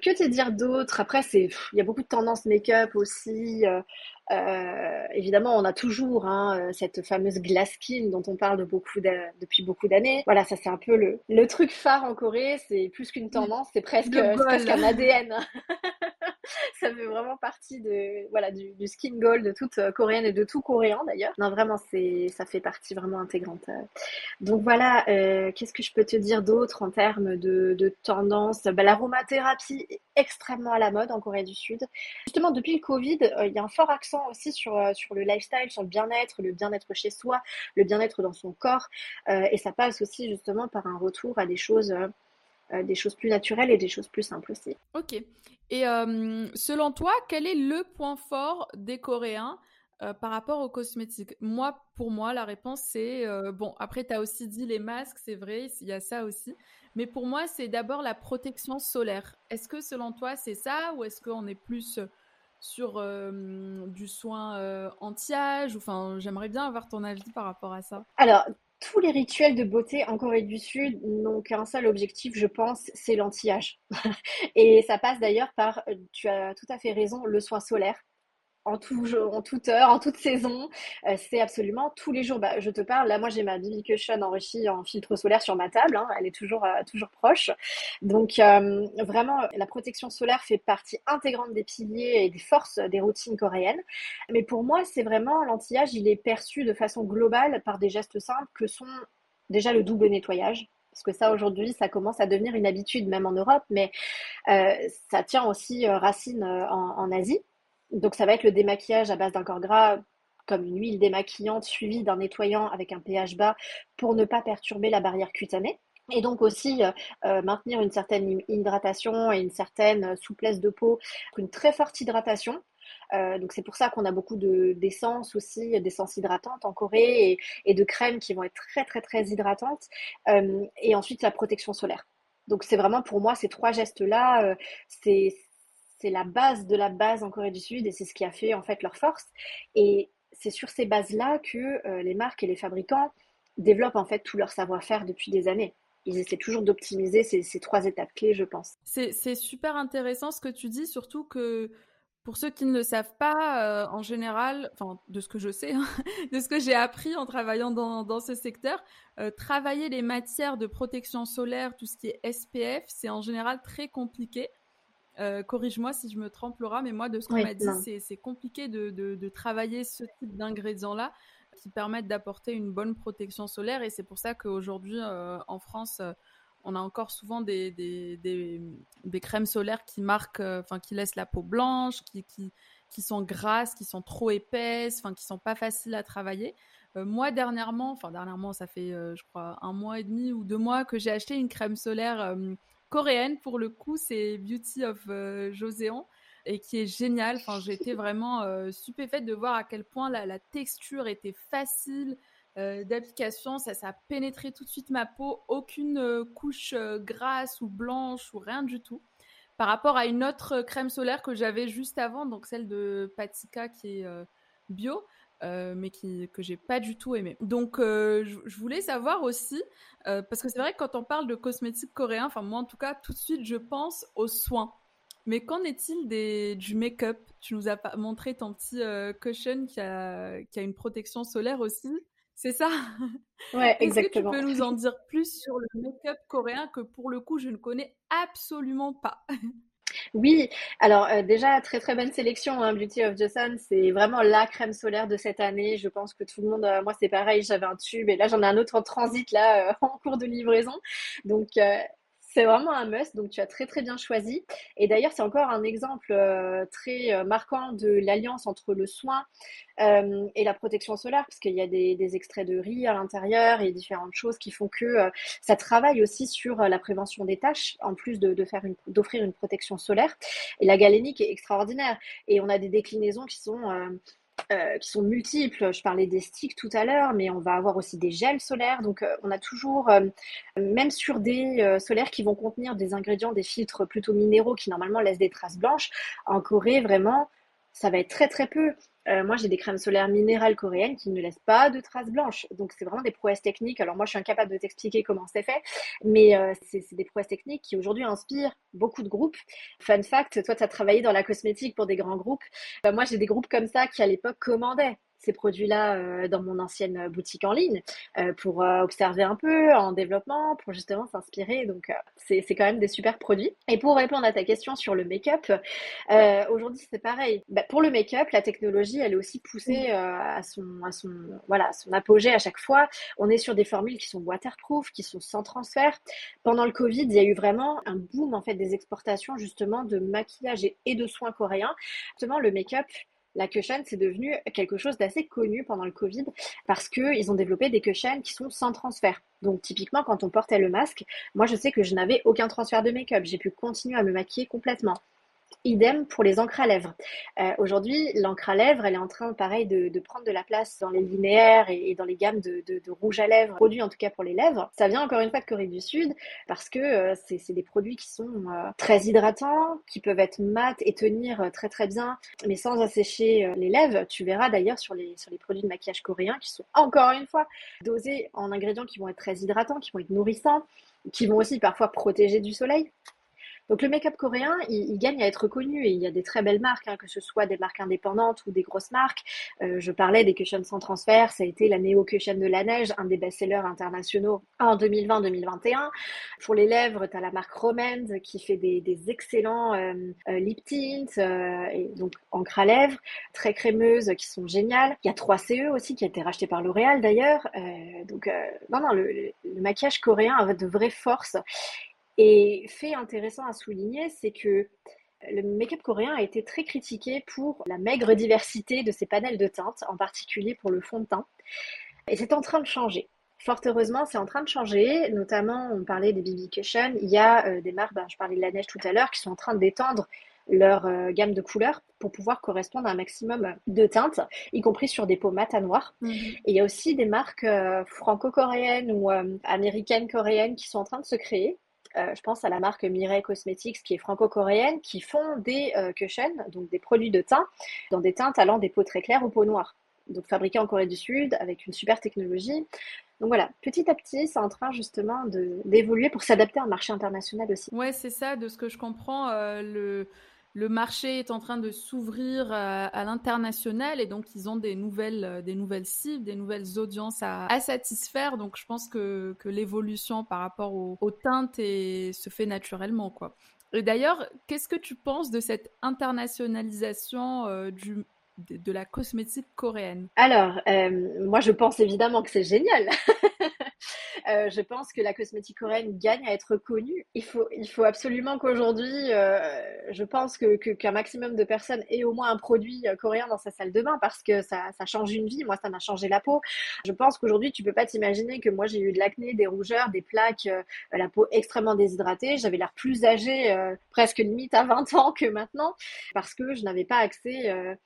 Que te dire d'autre? Après, il y a beaucoup de tendances make-up aussi. Euh, évidemment, on a toujours hein, euh, cette fameuse glass skin dont on parle de beaucoup depuis beaucoup d'années. Voilà, ça c'est un peu le, le truc phare en Corée. C'est plus qu'une tendance, c'est presque, presque un ADN. ça fait vraiment partie de voilà du, skin gold de toute euh, coréenne et de tout coréen d'ailleurs. Non, vraiment, c'est ça fait partie vraiment intégrante. Donc voilà, qu'est-ce que je peux te dire d'autre en termes de, de tendance? Bah, L'aromathérapie est extrêmement à la mode en Corée du Sud. Justement, depuis le Covid, il y a un fort accent aussi sur, euh, sur le lifestyle, sur le bien-être, le bien-être chez soi, le bien-être dans son corps. Euh, et ça passe aussi justement par un retour à des choses, euh, des choses plus naturelles et des choses plus simples aussi. Ok. Et selon toi, quel est le point fort des Coréens par rapport aux cosmétiques? Moi, pour moi, la réponse c'est bon. Après, tu as aussi dit les masques, c'est vrai, il y a ça aussi. Mais pour moi, c'est d'abord la protection solaire. Est-ce que selon toi, c'est ça ou est-ce qu'on est plus sur du soin anti-âge Enfin, j'aimerais bien avoir ton avis par rapport à ça. Alors, tous les rituels de beauté en Corée du Sud n'ont qu'un seul objectif, je pense, c'est l'anti-âge. Et ça passe d'ailleurs par, tu as tout à fait raison, le soin solaire en, tout, toute heure, en toute saison. Euh, c'est absolument tous les jours. Bah, je te parle, là, moi, j'ai ma BB Cushion enrichie en filtre solaire sur ma table. Hein, elle est toujours, euh, toujours proche. Donc, euh, vraiment, la protection solaire fait partie intégrante des piliers et des forces des routines coréennes. Mais pour moi, c'est vraiment l'anti-âge, il est perçu de façon globale par des gestes simples que sont déjà le double nettoyage parce que ça aujourd'hui, ça commence à devenir une habitude même en Europe, mais ça tient aussi racine en Asie. Donc ça va être le démaquillage à base d'un corps gras comme une huile démaquillante suivie d'un nettoyant avec un pH bas pour ne pas perturber la barrière cutanée. Et donc aussi euh, euh, maintenir une certaine hydratation et une certaine souplesse de peau, une très forte hydratation. Euh, donc c'est pour ça qu'on a beaucoup d'essence aussi, d'essence hydratante en Corée et, et, de crèmes qui vont être très très très hydratantes. et ensuite la protection solaire. Donc c'est vraiment pour moi ces trois gestes-là, c'est la base de la base en Corée du Sud et c'est ce qui a fait en fait leur force. Et c'est sur ces bases-là que euh, les marques et les fabricants développent en fait tout leur savoir-faire depuis des années. Ils essaient toujours d'optimiser ces, trois étapes clés, je pense. C'est super intéressant ce que tu dis, surtout que pour ceux qui ne le savent pas, euh, en général, de ce que je sais, hein, de ce que j'ai appris en travaillant dans, ce secteur, euh, travailler les matières de protection solaire, tout ce qui est SPF, c'est en général très compliqué. Euh, corrige-moi si je me trompe, Laura, mais moi, de ce qu'on m'a dit, c'est compliqué de, travailler ce type d'ingrédients-là qui permettent d'apporter une bonne protection solaire. Et c'est pour ça qu'aujourd'hui, euh, en France, euh, on a encore souvent des, des, crèmes solaires qui marquent, enfin, qui laissent la peau blanche, qui, qui, qui, sont grasses, qui sont trop épaisses, enfin, qui sont pas faciles à travailler. moi, dernièrement, enfin, dernièrement, ça fait, je crois, un mois et demi ou deux mois que j'ai acheté une crème solaire coréenne pour le coup, c'est Beauty of euh, Joséon et qui est géniale. Enfin, été vraiment euh, stupéfaite de voir à quel point la, texture était facile euh, d'application. Ça, ça a pénétré tout de suite ma peau. Aucune couche grasse ou blanche ou rien du tout. Par rapport à une autre crème solaire que j'avais juste avant, donc celle de Patika qui est bio. Euh, mais qui, que j'ai pas du tout aimé. Donc, euh, je, voulais savoir aussi, euh, parce que c'est vrai que quand on parle de cosmétiques coréens, enfin moi en tout cas, tout de suite je pense aux soins. Mais qu'en est-il des, du make-up? Tu nous as montré ton petit cushion qui a, qui a une protection solaire aussi. C'est ça? Ouais, exactement. Est-ce que tu peux nous en dire plus sur le make-up coréen que pour le coup je ne connais absolument pas? Oui, alors euh, déjà très très bonne sélection, hein, Beauty of the Sun, c'est vraiment la crème solaire de cette année. Je pense que tout le monde, euh, moi c'est pareil, j'avais un tube et là j'en ai un autre en transit là euh, en cours de livraison. Donc c'est vraiment un must, donc tu as très très bien choisi. Et d'ailleurs, c'est encore un exemple euh, très euh, marquant de l'alliance entre le soin euh, et la protection solaire, parce qu'il y a des, extraits de riz à l'intérieur et différentes choses qui font que ça travaille aussi sur la prévention des tâches, en plus de, faire d'offrir une protection solaire. Et la galénique est extraordinaire. Et on a des déclinaisons qui sont euh, qui sont multiples. Je parlais des sticks tout à l'heure, mais on va avoir aussi des gels solaires. Donc, euh, on a toujours, euh, même sur des solaires qui vont contenir des ingrédients, des filtres plutôt minéraux qui normalement laissent des traces blanches, en Corée, vraiment, ça va être très très peu. Euh, moi, j'ai des crèmes solaires minérales coréennes qui ne laissent pas de traces blanches. Donc, c'est vraiment des prouesses techniques. Alors, moi, je suis incapable de t'expliquer comment c'est fait, mais euh, c'est des prouesses techniques qui aujourd'hui inspirent beaucoup de groupes. Fun fact, toi, tu as travaillé dans la cosmétique pour des grands groupes. Euh, moi, j'ai des groupes comme ça qui, à l'époque, commandaient ces produits-là euh, dans mon ancienne boutique en ligne euh, pour euh, observer un peu en développement, pour justement s'inspirer. Donc, c'est quand même des super produits. Et pour répondre à ta question sur le make-up, aujourd'hui, c'est pareil. Bah, pour le make-up, la technologie, elle est aussi poussée à, son, à, son, voilà, son apogée à chaque fois. On est sur des formules qui sont waterproof, qui sont sans transfert. Pendant le Covid, il y a eu vraiment un boom en fait des exportations justement de maquillage et, et de soins coréens. Justement, le make-up la cushion, c'est devenu quelque chose d'assez connu pendant le Covid parce qu'ils ont développé des cushions qui sont sans transfert. Donc typiquement, quand on portait le masque, moi je sais que je n'avais aucun transfert de make-up. J'ai pu continuer à me maquiller complètement. Idem pour les encres à lèvres. Euh, aujourd'hui, l'encre à lèvres, elle est en train, pareil, de, prendre de la place dans les linéaires et, dans les gammes de, rouge à lèvres, produits en tout cas pour les lèvres. Ça vient encore une fois de Corée du Sud parce que euh, c'est des produits qui sont euh, très hydratants, qui peuvent être mat et tenir très très bien, mais sans assécher les lèvres. Tu verras d'ailleurs sur les, sur les produits de maquillage coréens qui sont encore une fois dosés en ingrédients qui vont être très hydratants, qui vont être nourrissants, qui vont aussi parfois protéger du soleil. Donc le make-up coréen, il, gagne à être connu et il y a des très belles marques, hein, que ce soit des marques indépendantes ou des grosses marques. Euh, je parlais des cushions sans transfert, ça a été la Neo Cushion de la neige, un des best-sellers internationaux en 2020-2021. Pour les lèvres, tu as la marque Romand qui fait des, excellents euh, euh, lip tints, et donc encre à lèvres, très crémeuses, qui sont géniales. Il y a 3CE aussi qui a été racheté par L'Oréal d'ailleurs. donc non, non, le, le maquillage coréen a de vraies forces. Et fait intéressant à souligner, c'est que le make-up coréen a été très critiqué pour la maigre diversité de ses panels de teintes, en particulier pour le fond de teint. Et c'est en train de changer. Fort heureusement, c'est en train de changer. Notamment, on parlait des BB Cushion. Il y a euh, des marques, ben, je parlais de la neige tout à l'heure, qui sont en train d'étendre leur euh, gamme de couleurs pour pouvoir correspondre à un maximum de teintes, y compris sur des peaux mat à noir. Mhm. Et il y a aussi des marques euh, franco-coréennes ou américaines coréennes qui sont en train de se créer euh, je pense à la marque Mireille Cosmetics qui est franco-coréenne, qui font des euh, cushions, donc des produits de teint, dans des teintes allant des peaux très claires aux peaux noires. Donc fabriqués en Corée du Sud avec une super technologie. Donc voilà, petit à petit, c'est en train justement d'évoluer pour s'adapter à un marché international aussi. Ouais, c'est ça, de ce que je comprends, euh, le, le marché est en train de s'ouvrir euh, à, l'international et donc ils ont des nouvelles, euh, des nouvelles cibles, des nouvelles audiences à, satisfaire. Donc je pense que, que l'évolution par rapport aux, teintes se fait naturellement. quoi. Et d'ailleurs, qu'est-ce que tu penses de cette internationalisation euh, du, de, la cosmétique coréenne? Alors, moi je pense évidemment que c'est génial. Euh, je pense que la cosmétique coréenne gagne à être connue. Il faut, il faut absolument qu'aujourd'hui, euh, je pense que, qu'un maximum de personnes aient au moins un produit euh, coréen dans sa salle de bain parce que ça, ça change une vie. Moi, ça m'a changé la peau. Je pense qu'aujourd'hui, tu peux pas t'imaginer que moi, j'ai eu de l'acné, des rougeurs, des plaques, la peau extrêmement déshydratée. J'avais l'air plus âgée, presque limite à 20 ans que maintenant parce que je n'avais pas accès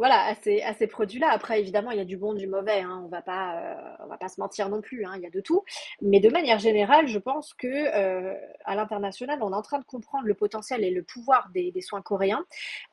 voilà, à ces, à ces produits-là. Après, évidemment, il y a du bon, du mauvais. Hein. On va pas, euh, on va pas se mentir non plus. Hein. Il y a de tout. Mais de manière générale, je pense que euh, à l'international, on est en train de comprendre le potentiel et le pouvoir des, des soins coréens.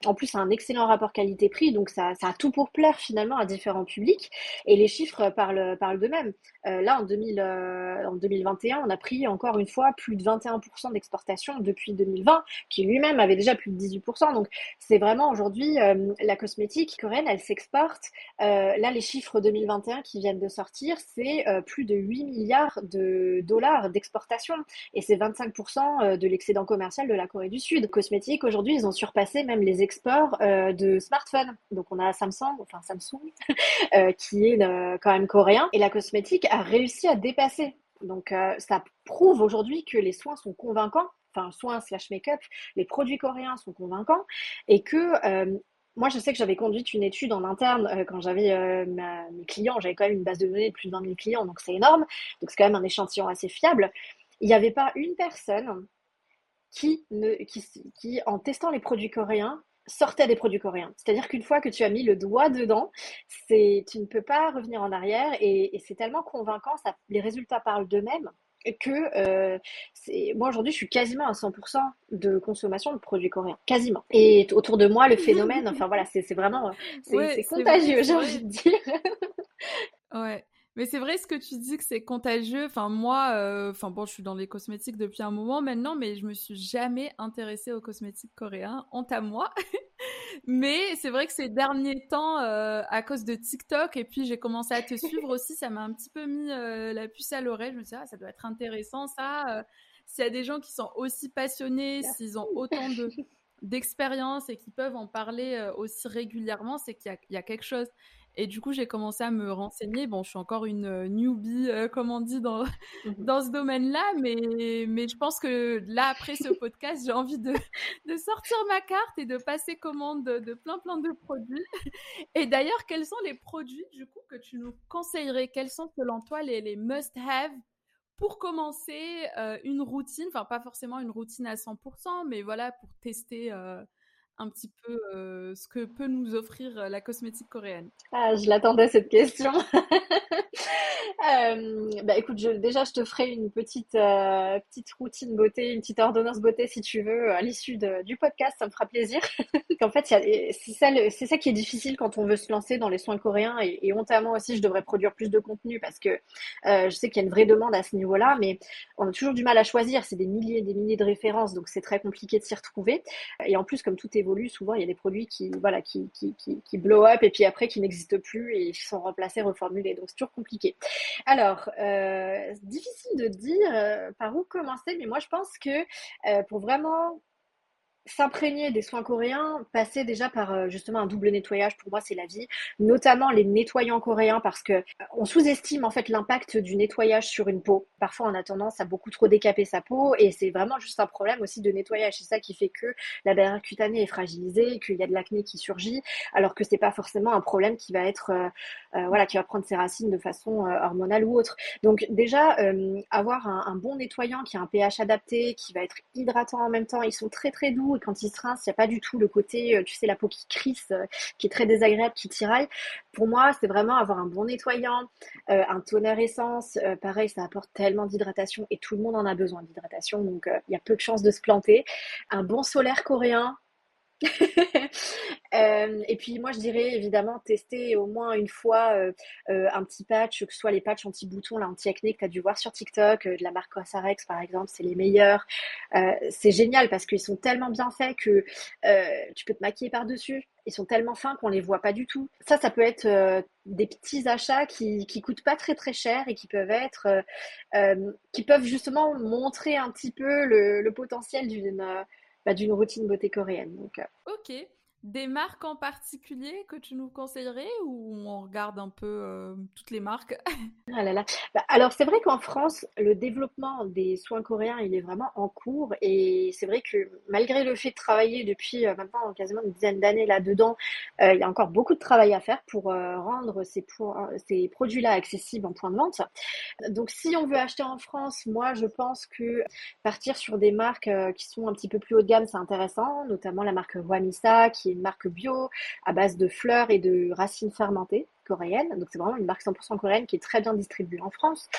En plus, c'est un excellent rapport qualité-prix, donc ça, ça, a tout pour plaire finalement à différents publics. Et les chiffres parlent, parlent d'eux-mêmes. Euh, là, en, 2000, en 2021, on a pris encore une fois plus de 21% d'exportation depuis 2020, qui lui-même avait déjà plus de 18%. Donc, c'est vraiment aujourd'hui la cosmétique coréenne, elle s'exporte. Euh, là, les chiffres 2021 qui viennent de sortir, c'est euh, plus de 8 milliards de dollars d'exportation. Et c'est 25% euh, de l'excédent commercial de la Corée du Sud. Cosmétiques, aujourd'hui, ils ont surpassé même les exports de smartphones. Donc, on a Samsung, enfin Samsung, qui est quand même coréen. Et la cosmétique a réussi à dépasser. Donc, ça prouve aujourd'hui que les soins sont convaincants enfin soins slash make-up, les produits coréens sont convaincants et que moi, je sais que j'avais conduit une étude en interne euh, quand j'avais euh, mes clients. J'avais quand même une base de données de plus de 20 000 clients, donc c'est énorme. Donc, c'est quand même un échantillon assez fiable. Il n'y avait pas une personne qui, ne, en testant les produits coréens, sortait des produits coréens. C'est-à-dire qu'une fois que tu as mis le doigt dedans, tu ne peux pas revenir en arrière et, c'est tellement convaincant, les résultats parlent d'eux-mêmes que euh, moi aujourd'hui je suis quasiment à 100% de consommation de produits coréens, quasiment. Et autour de moi le phénomène, enfin voilà, c'est vraiment, c'est contagieux, j'ai envie de dire. ouais. Mais c'est vrai ce que tu dis que c'est contagieux. Enfin moi, euh, enfin bon, je suis dans les cosmétiques depuis un moment maintenant, mais je me suis jamais intéressée aux cosmétiques coréens. Honte à moi. mais c'est vrai que ces derniers temps, euh, à cause de TikTok, et puis j'ai commencé à te suivre aussi, ça m'a un petit peu mis euh, la puce à l'oreille. Je me suis dit, ah, ça doit être intéressant ça. S'il y a des gens qui sont aussi passionnés, s'ils ont autant de d'expérience et qui peuvent en parler aussi régulièrement, c'est qu'il y, y, a quelque chose. Et du coup, j'ai commencé à me renseigner. Bon, je suis encore une euh, newbie, euh, comme on dit, dans, mmh dans ce domaine-là, mais, mais je pense que là, après ce podcast, j'ai envie de, de sortir ma carte et de passer commande de, plein, plein de produits. Et d'ailleurs, quels sont les produits, du coup, que tu nous conseillerais? Quels sont, selon toi, les, les must-have pour commencer euh, une routine, enfin pas forcément une routine à 100%, mais voilà, pour tester un petit peu euh, ce que peut nous offrir euh, la cosmétique coréenne Ah, je l'attendais cette question. Euh, bah écoute, je, déjà, je te ferai une petite, euh, petite routine beauté, une petite ordonnance beauté si tu veux à l'issue du podcast, ça me fera plaisir. en fait, c'est ça, ça qui est difficile quand on veut se lancer dans les soins coréens et, et hontamment aussi, je devrais produire plus de contenu parce que euh, je sais qu'il y a une vraie demande à ce niveau-là, mais on a toujours du mal à choisir. C'est des milliers et des milliers de références, donc c'est très compliqué de s'y retrouver. Et en plus, comme tout évolue, souvent il y a des produits qui, voilà, qui, qui, qui, qui blow up et puis après qui n'existent plus et qui sont remplacés, reformulés. Donc c'est toujours compliqué. Alors, euh, difficile de dire euh, par où commencer, mais moi je pense que euh, pour vraiment s'imprégner des soins coréens, passer déjà par euh, justement un double nettoyage, pour moi c'est la vie, notamment les nettoyants coréens parce que euh, on sous-estime en fait l'impact du nettoyage sur une peau. Parfois on a tendance à beaucoup trop décaper sa peau et c'est vraiment juste un problème aussi de nettoyage. C'est ça qui fait que la barrière cutanée est fragilisée, qu'il y a de l'acné qui surgit, alors que c'est pas forcément un problème qui va être euh, voilà qui va prendre ses racines de façon hormonale ou autre. Donc déjà avoir un, un bon nettoyant qui a un pH adapté, qui va être hydratant en même temps, ils sont très très doux quand il se rince, il n'y a pas du tout le côté, euh, tu sais, la peau qui crisse, euh, qui est très désagréable, qui tiraille. Pour moi, c'est vraiment avoir un bon nettoyant, euh, un toner essence. pareil, ça apporte tellement d'hydratation et tout le monde en a besoin d'hydratation, donc il y a peu de chances de se planter. Un bon solaire coréen, Euh, et puis moi je dirais évidemment tester au moins une fois euh, euh, un petit patch, que ce soit les patchs anti-boutons, anti-acné que tu as dû voir sur TikTok, de la marque Cosrx par exemple, c'est les meilleurs. c'est génial parce qu'ils sont tellement bien faits que tu peux te maquiller par-dessus. Ils sont tellement fins qu'on les voit pas du tout. Ça, ça peut être des petits achats qui, qui coûtent pas très très cher et qui peuvent être, qui peuvent justement montrer un petit peu le, le potentiel d'une bah, d'une routine beauté coréenne. Donc, euh. Ok. Des marques en particulier que tu nous conseillerais ou on regarde un peu euh, toutes les marques? Ah. Bah, alors c'est vrai qu'en France, le développement des soins coréens, il est vraiment en cours et c'est vrai que malgré le fait de travailler depuis euh, maintenant quasiment une dizaine d'années là-dedans, euh, il y a encore beaucoup de travail à faire pour rendre ces, ces produits-là accessibles en point de vente. Donc si on veut acheter en France, moi je pense que partir sur des marques qui sont un petit peu plus haut de gamme, c'est intéressant, notamment la marque Wamisa qui une marque bio à base de fleurs et de racines fermentées coréenne. Donc c'est vraiment une marque 100% coréenne qui est très bien distribuée en France.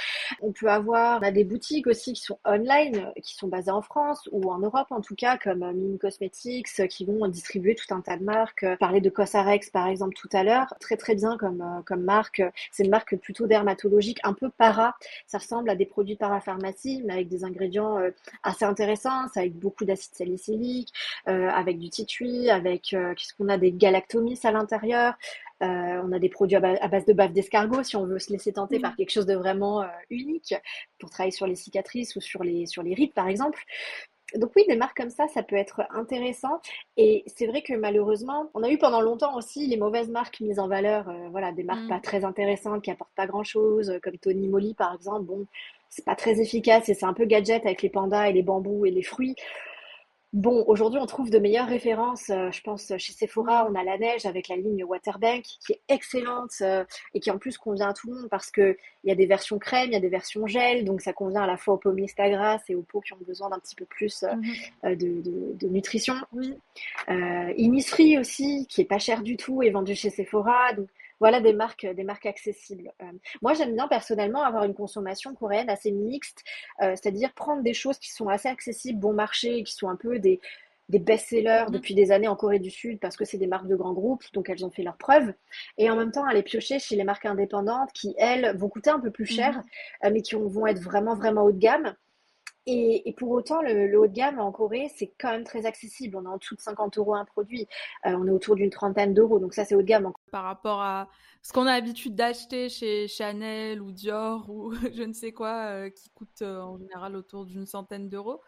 On peut avoir des boutiques aussi qui sont online, qui sont basées en France ou en Europe en tout cas, comme euh, Mini Cosmetics, euh, qui vont distribuer tout un tas de marques. Euh, parler de Cosrx par exemple tout à l'heure, très très bien comme, comme marque. C'est une marque plutôt dermatologique, un peu para. Ça ressemble à des produits parapharmacie, mais avec des ingrédients assez intéressants, avec beaucoup d'acide salicylique, avec du titui, avec qu'est-ce qu'on a? Des galactomis à l'intérieur. Euh, on a des produits à, base de bave d'escargot si on veut se laisser tenter par quelque chose de vraiment euh, unique pour travailler sur les cicatrices ou sur les, sur les rides par exemple. Donc oui, des marques comme ça, ça peut être intéressant. Et c'est vrai que malheureusement, on a eu pendant longtemps aussi les mauvaises marques mises en valeur. Euh, voilà, des marques mm. pas très intéressantes qui apportent pas grand-chose, comme Tony Moly par exemple. Bon, c'est pas très efficace et c'est un peu gadget avec les pandas et les bambous et les fruits. Bon, aujourd'hui, on trouve de meilleures références. Euh, je pense chez Sephora, on a la neige avec la ligne Waterbank qui est excellente euh, et qui en plus convient à tout le monde parce que il y a des versions crème, il y a des versions gel, donc ça convient à la fois aux peaux grasse et aux peaux qui ont besoin d'un petit peu plus euh, mhm. de, nutrition. Oui. Innisfree aussi, qui est pas cher du tout, est vendu chez Sephora. Donc voilà des marques, des marques accessibles. Euh, moi, j'aime bien personnellement avoir une consommation coréenne assez mixte, euh, c'est-à-dire prendre des choses qui sont assez accessibles, bon marché, qui sont un peu des, des best-sellers mmh depuis des années en Corée du Sud parce que c'est des marques de grands groupes, donc elles ont fait leurs preuves. Et en même temps, aller piocher chez les marques indépendantes qui, elles, vont coûter un peu plus cher, mmh euh, mais qui vont être vraiment, vraiment haut de gamme. Et, pour autant, le, haut de gamme en Corée, c'est quand même très accessible. On est en dessous de 50 euros un produit. Euh, on est autour d'une trentaine d'euros. Donc ça, c'est haut de gamme. Par rapport à ce qu'on a l'habitude d'acheter chez Chanel ou Dior ou je ne sais quoi, euh, qui coûte euh, en général autour d'une centaine d'euros,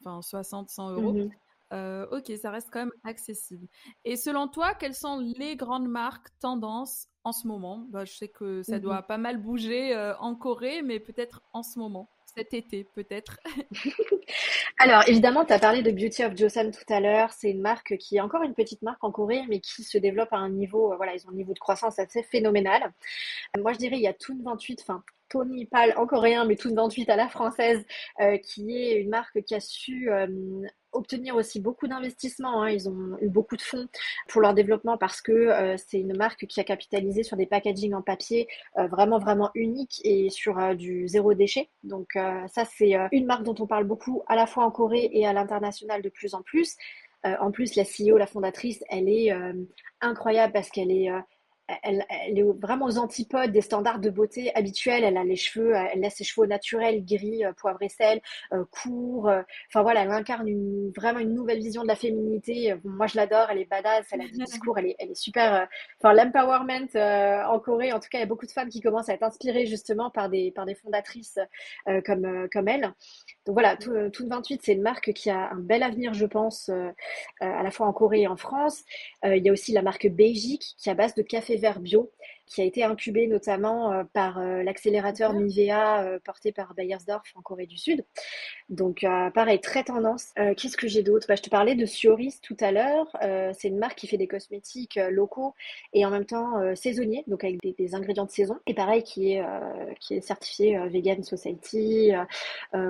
enfin 60, 100 euros. Mhm. ok, ça reste quand même accessible. Et selon toi, quelles sont les grandes marques tendances en ce moment? Bah, Je sais que ça mhm. doit pas mal bouger en Corée, mais peut-être en ce moment cet été, peut-être Alors, évidemment, tu as parlé de Beauty of Joseon tout à l'heure. C'est une marque qui est encore une petite marque en Corée, mais qui se développe à un niveau, euh, voilà, ils ont un niveau de croissance assez phénoménal. Moi, je dirais, il y a Toon 28, enfin, Tony Pal en coréen, mais Toon 28 à la française, euh, qui est une marque qui a su euh, obtenir aussi beaucoup d'investissements. Hein. Ils ont eu beaucoup de fonds pour leur développement parce que euh, c'est une marque qui a capitalisé sur des packaging en papier euh, vraiment vraiment uniques et sur euh, du zéro déchet. Donc ça c'est une marque dont on parle beaucoup à la fois en Corée et à l'international de plus en plus. en plus, la CEO, la fondatrice, elle est incroyable parce qu'elle est elle, est vraiment aux antipodes des standards de beauté habituels. Elle a les cheveux, elle laisse ses cheveux naturels, gris, euh, poivre et sel, euh, courts. Euh, enfin voilà, elle incarne vraiment une nouvelle vision de la féminité. moi, je l'adore. Elle est badass. Elle a des discours. Elle est, elle est super. Enfin, l'empowerment en Corée, en tout cas, il y a beaucoup de femmes qui commencent à être inspirées justement par des par des fondatrices comme comme elle. Donc voilà, tout, tout 28, c'est une marque qui a un bel avenir, je pense, à la fois en Corée et en France. il y a aussi la marque Beijing qui est à base de café vert bio qui a été incubé notamment euh, par euh, l'accélérateur Nivea euh, porté par Bayersdorf en Corée du Sud. Donc pareil, très tendance. Qu'est-ce que j'ai d'autre? Bah, Je te parlais de Sioris tout à l'heure. c'est une marque qui fait des cosmétiques locaux et en même temps saisonniers, donc avec des, ingrédients de saison. Et pareil, qui est, qui est certifié Vegan Society,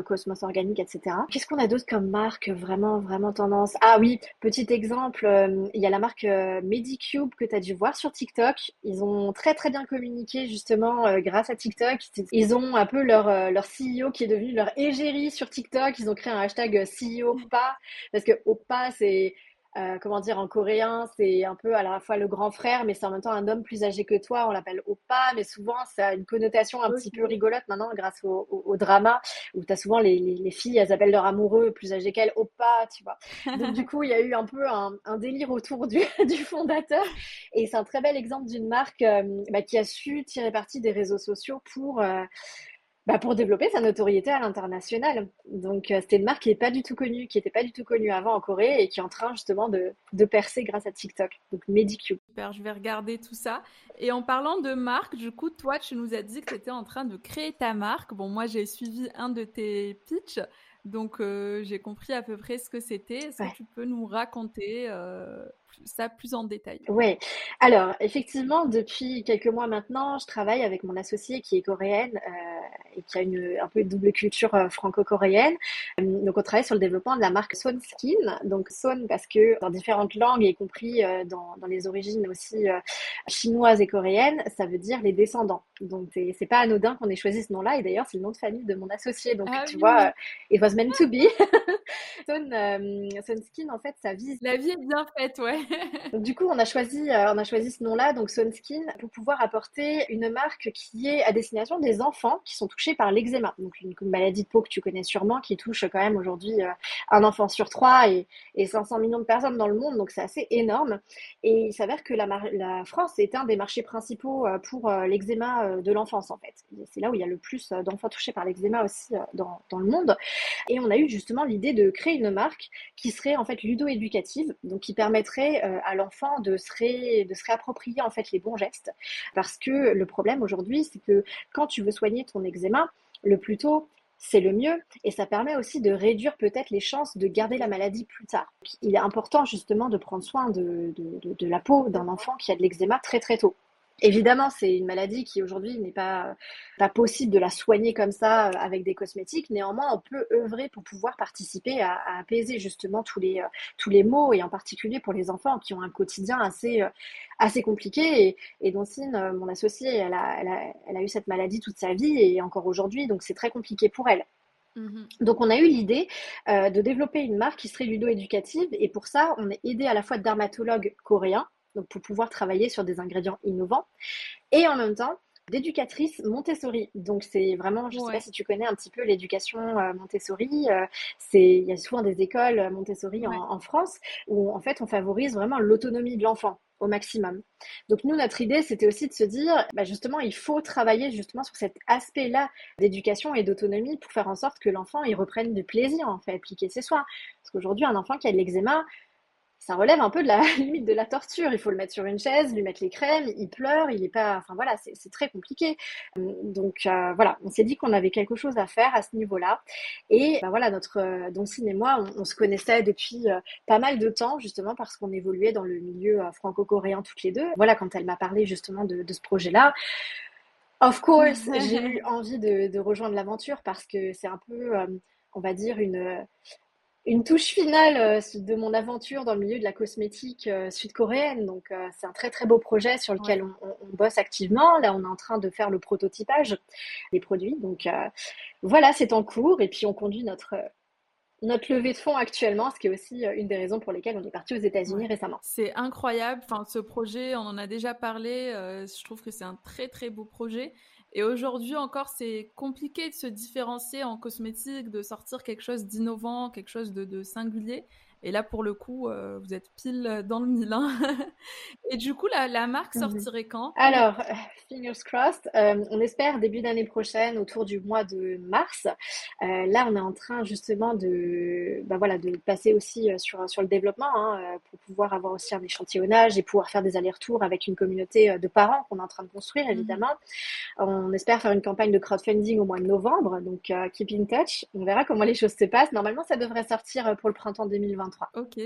Cosmos Organique, etc. Qu'est-ce qu'on a d'autre comme marque vraiment, vraiment tendance? Ah oui, petit exemple, il y a la marque Medicube que tu as dû voir sur TikTok. Ils ont très très bien communiqué justement euh, grâce à TikTok. Ils ont un peu leur, euh, leur CEO qui est devenu leur égérie sur TikTok. Ils ont créé un hashtag euh, CEO pas parce que Oppa c'est euh, comment dire, en coréen, c'est un peu à la fois le grand frère, mais c'est en même temps un homme plus âgé que toi. On l'appelle Oppa, mais souvent, ça a une connotation un petit peu rigolote maintenant grâce au, drama, où tu as souvent les, les, filles, elles appellent leur amoureux plus âgé qu'elles Oppa, tu vois. Donc, du coup, il y a eu un peu un, un délire autour du, du fondateur. Et c'est un très bel exemple d'une marque euh, bah, qui a su tirer parti des réseaux sociaux pour. Euh, bah, pour développer sa notoriété à l'international. Donc euh, c'était une marque qui n'est pas du tout connue, qui n'était pas du tout connue avant en Corée et qui est en train justement de, de percer grâce à TikTok. Donc Medicube. Super, je vais regarder tout ça. Et en parlant de marque, du coup, toi, tu nous as dit que tu étais en train de créer ta marque. Bon, moi, j'ai suivi un de tes pitchs. Donc, euh, j'ai compris à peu près ce que c'était. Est-ce que tu peux nous raconter euh, ça plus en détail Oui. Alors, effectivement, depuis quelques mois maintenant, je travaille avec mon associée qui est coréenne euh, et qui a une, un peu une double culture euh, franco-coréenne. Euh, donc, on travaille sur le développement de la marque Swan Skin. Donc, Swan parce que dans différentes langues, y compris dans, dans les origines aussi chinoises et coréennes, ça veut dire les descendants. Donc, c'est pas anodin qu'on ait choisi ce nom-là. Et d'ailleurs, c'est le nom de famille de mon associé. Donc, ah tu vois, it was meant to be. Swan, Skin, en fait, ça vise. La vie est bien faite, ouais du coup, on a choisi, euh, on a choisi ce nom-là, donc Sunskin, pour pouvoir apporter une marque qui est à destination des enfants qui sont touchés par l'eczéma, donc une, maladie de peau que tu connais sûrement, qui touche quand même aujourd'hui euh, un enfant sur trois et, 500 millions de personnes dans le monde, donc c'est assez énorme. Et il s'avère que la, la, France est un des marchés principaux euh, pour l'eczéma de l'enfance en fait. C'est là où il y a le plus d'enfants touchés par l'eczéma aussi dans, dans le monde. Et on a eu justement l'idée de créer une marque qui serait en fait ludo-éducative, donc qui permettrait euh, à l'enfant de se, réapproprier en fait les bons gestes. Parce que le problème aujourd'hui, c'est que quand tu veux soigner ton eczéma, le plus tôt, c'est le mieux et ça permet aussi de réduire peut-être les chances de garder la maladie plus tard. Il est important justement de prendre soin de, de la peau d'un enfant qui a de l'eczéma très très tôt. Évidemment, c'est une maladie qui aujourd'hui n'est pas, pas possible de la soigner comme ça euh, avec des cosmétiques. Néanmoins, on peut œuvrer pour pouvoir participer à, apaiser justement tous les, euh, tous les maux et en particulier pour les enfants qui ont un quotidien assez, euh, assez compliqué. Et, et Doncine, mon associée, elle a, elle, a, elle a eu cette maladie toute sa vie et encore aujourd'hui, donc c'est très compliqué pour elle. Mmh donc on a eu l'idée de développer une marque qui serait ludo-éducative et pour ça on est aidé à la fois de dermatologues coréens donc pour pouvoir travailler sur des ingrédients innovants, et en même temps d'éducatrice Montessori. Donc c'est vraiment, je ne sais pas si tu connais un petit peu l'éducation euh, Montessori. Euh, c'est il y a souvent des écoles Montessori en, France où en fait on favorise vraiment l'autonomie de l'enfant au maximum. Donc nous, notre idée, c'était aussi de se dire, bah, justement, il faut travailler justement sur cet aspect-là d'éducation et d'autonomie pour faire en sorte que l'enfant, il reprenne du plaisir, en fait, appliquer ses soins. Parce qu'aujourd'hui, un enfant qui a de l'eczéma, ça relève un peu de la limite de la torture. Il faut le mettre sur une chaise, lui mettre les crèmes, il pleure, il est pas. Enfin voilà, c'est très compliqué. Donc euh, voilà, on s'est dit qu'on avait quelque chose à faire à ce niveau-là. Et ben voilà, notre euh, Doncine et moi, on, se connaissait depuis euh, pas mal de temps, justement parce qu'on évoluait dans le milieu franco-coréen toutes les deux. Voilà, quand elle m'a parlé justement de, ce projet-là. Of course, j'ai eu envie de, de rejoindre l'aventure parce que c'est un peu, on va dire, une une touche finale de mon aventure dans le milieu de la cosmétique sud-coréenne. Donc, c'est un très très beau projet sur lequel on, on, bosse activement. Là, on est en train de faire le prototypage des produits. Donc, voilà, c'est en cours. Et puis, on conduit notre notre levée de fonds actuellement, ce qui est aussi euh, une des raisons pour lesquelles on est parti aux États-Unis récemment. C'est incroyable. Enfin, ce projet, on en a déjà parlé. Euh, je trouve que c'est un très très beau projet. Et aujourd'hui encore, c'est compliqué de se différencier en cosmétique, de sortir quelque chose d'innovant, quelque chose de singulier. Et là, pour le coup, euh, vous êtes pile dans le mille. Hein. et du coup, la, la marque mmh sortirait quand? Alors, euh, fingers crossed, euh, on espère début d'année prochaine, autour du mois de mars. là, on est en train justement de, bah, voilà, de passer aussi sur, sur le développement hein, pour pouvoir avoir aussi un échantillonnage et pouvoir faire des allers-retours avec une communauté de parents qu'on est en train de construire, mmh évidemment. On espère faire une campagne de crowdfunding au mois de novembre, donc keep in touch. On verra comment les choses se passent. Normalement, ça devrait sortir pour le printemps 2020. Ok,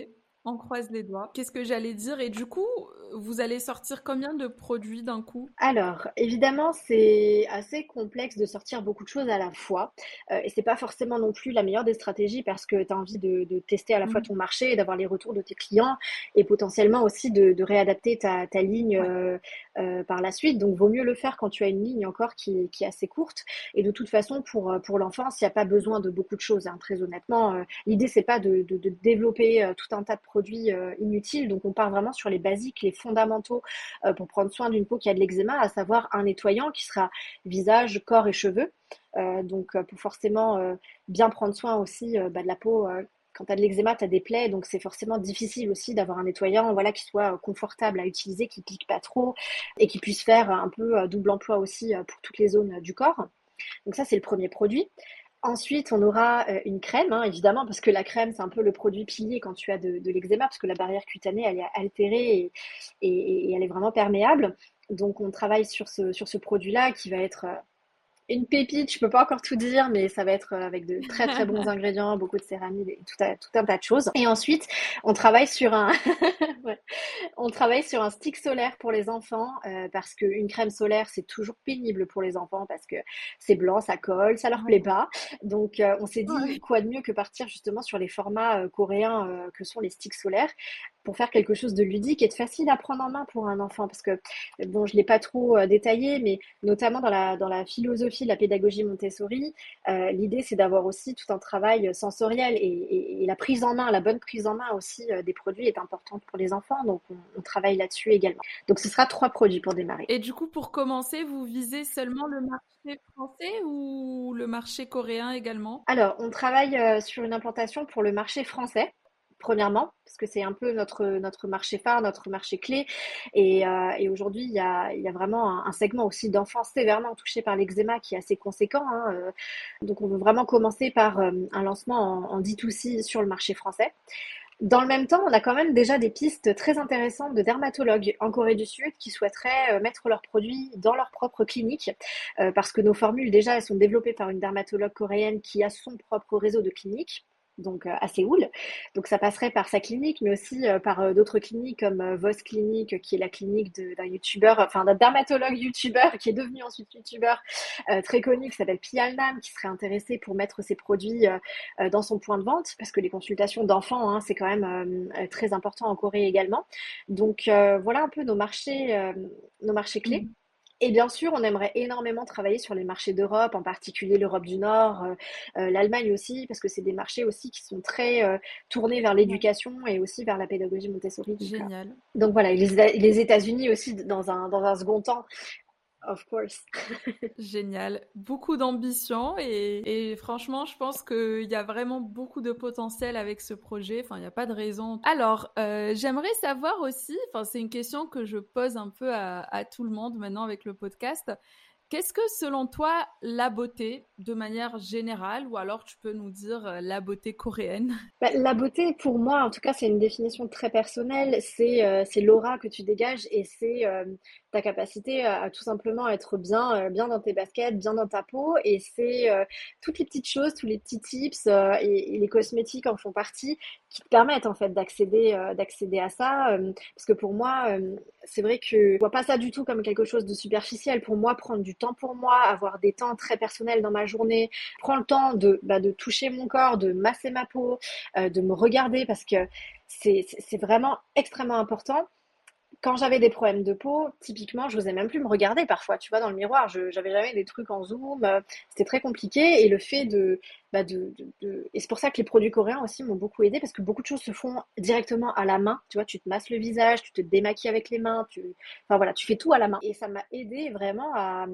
on croise les doigts. Qu'est-ce que j'allais dire? Et du coup, vous allez sortir combien de produits d'un coup? Alors, évidemment, c'est assez complexe de sortir beaucoup de choses à la fois. Euh, et c'est pas forcément non plus la meilleure des stratégies parce que tu as envie de, tester à la fois mmh. ton marché et d'avoir les retours de tes clients et potentiellement aussi de, réadapter ta, ligne euh, euh, par la suite. Donc, vaut mieux le faire quand tu as une ligne encore qui, est assez courte. Et de toute façon, pour, pour l'enfance, il n'y a pas besoin de beaucoup de choses. Hein, très honnêtement, l'idée, c'est pas de, de, développer tout un tas de produits inutiles. Donc, on part vraiment sur les basiques, les fondamentaux euh, pour prendre soin d'une peau qui a de l'eczéma, à savoir un nettoyant qui sera visage, corps et cheveux. Euh, donc euh, pour forcément bien prendre soin aussi bah, de la peau quand tu as de l'eczéma, tu as des plaies, donc c'est forcément difficile aussi d'avoir un nettoyant voilà, qui soit confortable à utiliser, qui pique pas trop et qui puisse faire un peu double emploi aussi pour toutes les zones du corps. Donc ça, c'est le premier produit. Ensuite, on aura euh, une crème, hein, évidemment, parce que la crème, c'est un peu le produit pilier quand tu as de, l'eczéma, parce que la barrière cutanée, elle est altérée et, elle est vraiment perméable. Donc, on travaille sur ce, produit-là qui va être euh, une pépite, je peux pas encore tout dire, mais ça va être euh, avec de très très bons ingrédients, beaucoup de céramide et tout, un tas de choses. Et ensuite, on travaille sur un, on travaille sur un stick solaire pour les enfants euh, parce qu'une crème solaire c'est toujours pénible pour les enfants parce que c'est blanc, ça colle, ça leur plaît pas. Donc euh, on s'est dit quoi de mieux que partir justement sur les formats coréens que sont les sticks solaires pour faire quelque chose de ludique et de facile à prendre en main pour un enfant. Parce que, bon, je ne l'ai pas trop euh, détaillé, mais notamment dans la, dans la philosophie de la pédagogie Montessori, euh, l'idée, c'est d'avoir aussi tout un travail sensoriel et, la prise en main, la bonne prise en main aussi euh, des produits est importante pour les enfants. Donc, on, travaille là-dessus également. Donc, ce sera trois produits pour démarrer. Et du coup, pour commencer, vous visez seulement le marché français ou le marché coréen également? Alors, on travaille sur une implantation pour le marché français premièrement, parce que c'est un peu notre, notre marché phare, notre marché clé. Et, euh, aujourd'hui, il y a, vraiment un, segment aussi d'enfants sévèrement touchés par l'eczéma qui est assez conséquent. Hein, euh. donc, on veut vraiment commencer par euh, un lancement en, D2C sur le marché français. Dans le même temps, on a quand même déjà des pistes très intéressantes de dermatologues en Corée du Sud qui souhaiteraient mettre leurs produits dans leur propre clinique parce que nos formules déjà elles sont développées par une dermatologue coréenne qui a son propre réseau de cliniques donc euh, à Séoul. Donc ça passerait par sa clinique, mais aussi euh, par euh, d'autres cliniques comme Vos Clinic, qui est la clinique d'un youtubeur, enfin dermatologue youtubeur qui est devenu ensuite youtubeur très connu, qui s'appelle Pialnam, qui serait intéressé pour mettre ses produits dans son point de vente, parce que les consultations d'enfants, hein, c'est quand même très important en Corée également. Donc voilà un peu nos marchés, clés. Mmh. Et bien sûr, on aimerait énormément travailler sur les marchés d'Europe, en particulier l'Europe du Nord, euh, euh, l'Allemagne aussi, parce que c'est des marchés aussi qui sont très euh, tournés vers l'éducation et aussi vers la pédagogie Montessori. Génial. Donc voilà, les, les États-Unis aussi dans un, dans un second temps. Of course. Génial. Beaucoup d'ambition et, franchement, je pense qu'il y a vraiment beaucoup de potentiel avec ce projet. Enfin, il n'y a pas de raison. Alors, euh, j'aimerais savoir aussi, enfin, c'est une question que je pose un peu à tout le monde maintenant avec le podcast. Qu'est-ce que selon toi la beauté de manière générale ou alors tu peux nous dire euh, la beauté coréenne? Bah, La beauté pour moi en tout cas c'est une définition très personnelle, c'est euh, l'aura que tu dégages et c'est euh, ta capacité à, tout simplement être bien, bien dans tes baskets, bien dans ta peau. Et c'est toutes les petites choses, tous les petits tips et, les cosmétiques en font partie qui te permettent en fait d'accéder euh, d'accéder à ça. Euh, parce que pour moi, euh, c'est vrai que je vois pas ça du tout comme quelque chose de superficiel. Pour moi, prendre du temps pour moi, avoir des temps très personnels dans ma journée, prendre le temps de, bah, de toucher mon corps, de masser ma peau, de me regarder parce que c'est vraiment extrêmement important quand j'avais des problèmes de peau, typiquement, je n'osais même plus me regarder parfois, tu vois, dans le miroir. Je n'avais jamais des trucs en zoom. Euh, c'était très compliqué. Et le fait de, bah de, c'est pour ça que les produits coréens aussi m'ont beaucoup aidé parce que beaucoup de choses se font directement à la main. Tu vois, tu te masses le visage, tu te démaquilles avec les mains. Tu... Voilà, tu fais tout à la main. Et ça m'a aidé vraiment à.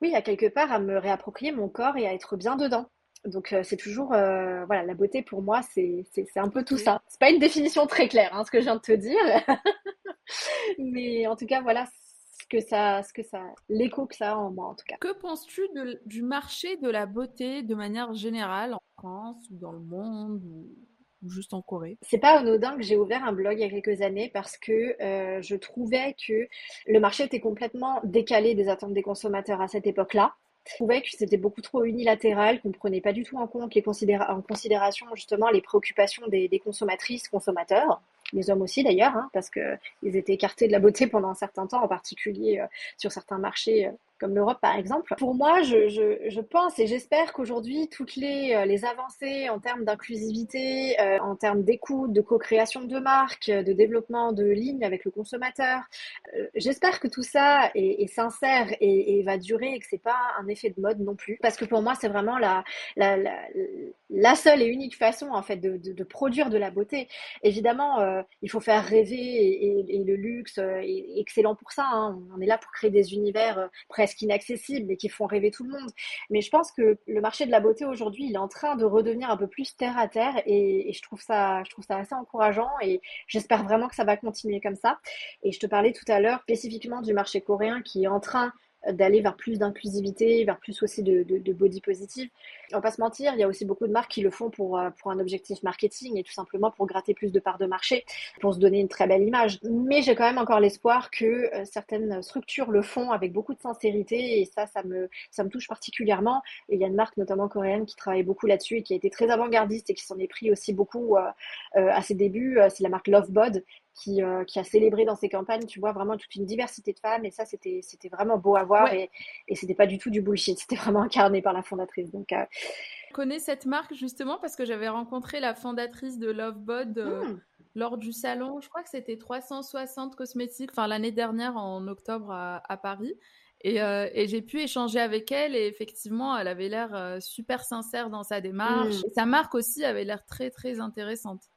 Oui, à quelque part, à me réapproprier mon corps et à être bien dedans. Donc euh, c'est toujours euh, voilà la beauté pour moi c'est un peu tout ça. C'est pas une définition très claire hein, ce que je viens de te dire, mais en tout cas voilà ce que ça ce que ça l'écho que ça a en moi en tout cas. Que penses-tu du marché de la beauté de manière générale en France ou dans le monde ou, juste en Corée? C'est pas anodin que j'ai ouvert un blog il y a quelques années parce que euh, je trouvais que le marché était complètement décalé des attentes des consommateurs à cette époque-là. Je que c'était beaucoup trop unilatéral, qu'on ne prenait pas du tout en compte les en considération justement les préoccupations des, consommatrices, consommateurs, les hommes aussi d'ailleurs, hein, parce qu'ils étaient écartés de la beauté pendant un certain temps, en particulier euh, sur certains marchés euh, comme l'Europe par exemple. Pour moi, je, pense et j'espère qu'aujourd'hui, toutes les, euh, les avancées en termes d'inclusivité, euh, en termes d'écoute, de co-création de marques, de développement de lignes avec le consommateur, euh, j'espère que tout ça est, sincère et, va durer et que c'est pas un effet de mode non plus. Parce que pour moi, c'est vraiment la, la, la, seule et unique façon en fait de, de, produire de la beauté. Évidemment, il faut faire rêver et, et le luxe est excellent pour ça. Hein. On est là pour créer des univers presque inaccessibles et qui font rêver tout le monde. Mais je pense que le marché de la beauté aujourd'hui, il est en train de redevenir un peu plus terre à terre et, je trouve ça, je trouve ça assez encourageant et j'espère vraiment que ça va continuer comme ça. Et je te parlais tout à l'heure spécifiquement du marché coréen qui est en train d'aller vers plus d'inclusivité, vers plus aussi de, body positive. On va pas se mentir, il y a aussi beaucoup de marques qui le font pour, euh, pour un objectif marketing et tout simplement pour gratter plus de parts de marché, pour se donner une très belle image. Mais j'ai quand même encore l'espoir que euh, certaines structures le font avec beaucoup de sincérité et ça, ça me, ça me touche particulièrement. Il y a une marque notamment coréenne qui travaille beaucoup là-dessus et qui a été très avant-gardiste et qui s'en est pris aussi beaucoup euh, à ses débuts. C'est la marque Lovebod qui, euh, qui, a célébré dans ses campagnes, tu vois, vraiment toute une diversité de femmes. Et ça, c'était, c'était vraiment beau à voir. Et, et c'était pas du tout du bullshit. C'était vraiment incarné par la fondatrice. Donc, euh... Je connais cette marque justement parce que j'avais rencontré la fondatrice de Lovebod euh, hmm. lors du salon. Je crois que c'était 360 cosmétiques, enfin l'année dernière en octobre à, à Paris. Et, euh, et j'ai pu échanger avec elle et effectivement, elle avait l'air super sincère dans sa démarche. Hmm. Et sa marque aussi avait l'air très très intéressante.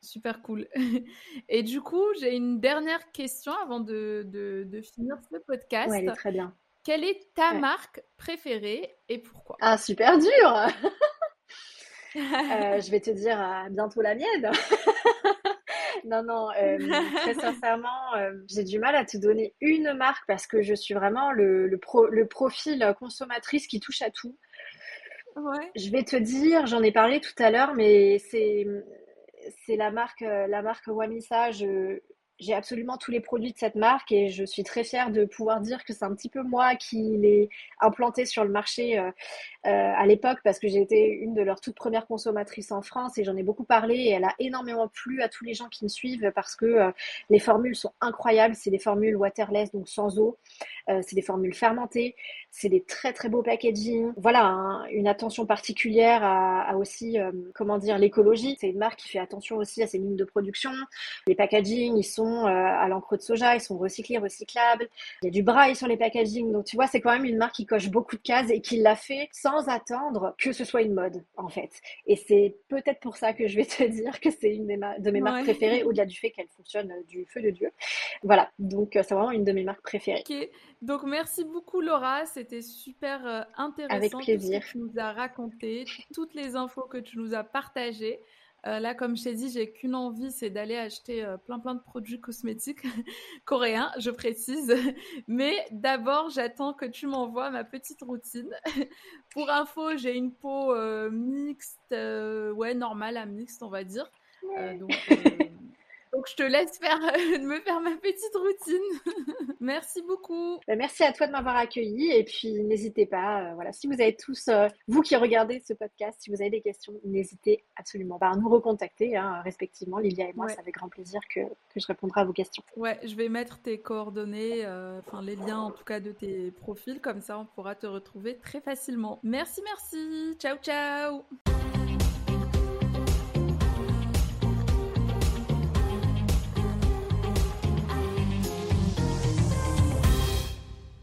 Super cool. Et du coup, j'ai une dernière question avant de, de, finir ce podcast. Oui, très bien. Quelle est ta marque préférée et pourquoi? Ah, super dur euh, Je vais te dire euh, bientôt la mienne. non, non, euh, très sincèrement, j'ai du mal à te donner une marque parce que je suis vraiment le, le, le profil consommatrice qui touche à tout. Ouais. Je vais te dire, j'en ai parlé tout à l'heure, mais c'est c'est la marque, euh, la marque Wamisa. J'ai absolument tous les produits de cette marque et je suis très fière de pouvoir dire que c'est un petit peu moi qui l'ai implanté sur le marché euh, euh, à l'époque parce que j'ai été une de leurs toutes premières consommatrices en France et j'en ai beaucoup parlé et elle a énormément plu à tous les gens qui me suivent parce que les formules sont incroyables. C'est des formules waterless, donc sans eau. c'est des formules fermentées. C'est des très très beaux packaging. Voilà, une attention particulière à, aussi, euh, comment dire, l'écologie. C'est une marque qui fait attention aussi à ses lignes de production. Les packaging, ils sont euh, à l'encre de soja, ils sont recyclés, recyclables. Il y a du braille sur les packaging. Donc tu vois, c'est quand même une marque qui coche beaucoup de cases et qui l'a fait sans attendre que ce soit une mode, en fait. Et c'est peut-être pour ça que je vais te dire que c'est une de mes marques préférées, au-delà du fait qu'elle fonctionne du feu de Dieu. Voilà, donc c'est vraiment une de mes marques préférées. Donc merci beaucoup Laura, c'était super euh, intéressant Avec plaisir. ce que tu nous as raconté, toutes les infos que tu nous as partagées. Euh, là, comme je t'ai dit, j'ai qu'une envie, c'est d'aller acheter euh, plein plein de produits cosmétiques coréens, je précise. Mais d'abord, j'attends que tu m'envoies ma petite routine. Pour info, j'ai une peau mixte, ouais, normale à mixte, on va dire. donc Donc je te laisse faire, me faire ma petite routine. merci beaucoup. Bah, merci à toi de m'avoir accueilli et puis n'hésitez pas, voilà, si vous avez tous, vous qui regardez ce podcast, si vous avez des questions, n'hésitez absolument pas à nous recontacter, hein, respectivement, Lilia et moi, c'est avec grand plaisir que, que, je répondrai à vos questions. Ouais, je vais mettre tes coordonnées, enfin les liens en tout cas de tes profils, comme ça on pourra te retrouver très facilement. Merci, merci. Ciao, ciao.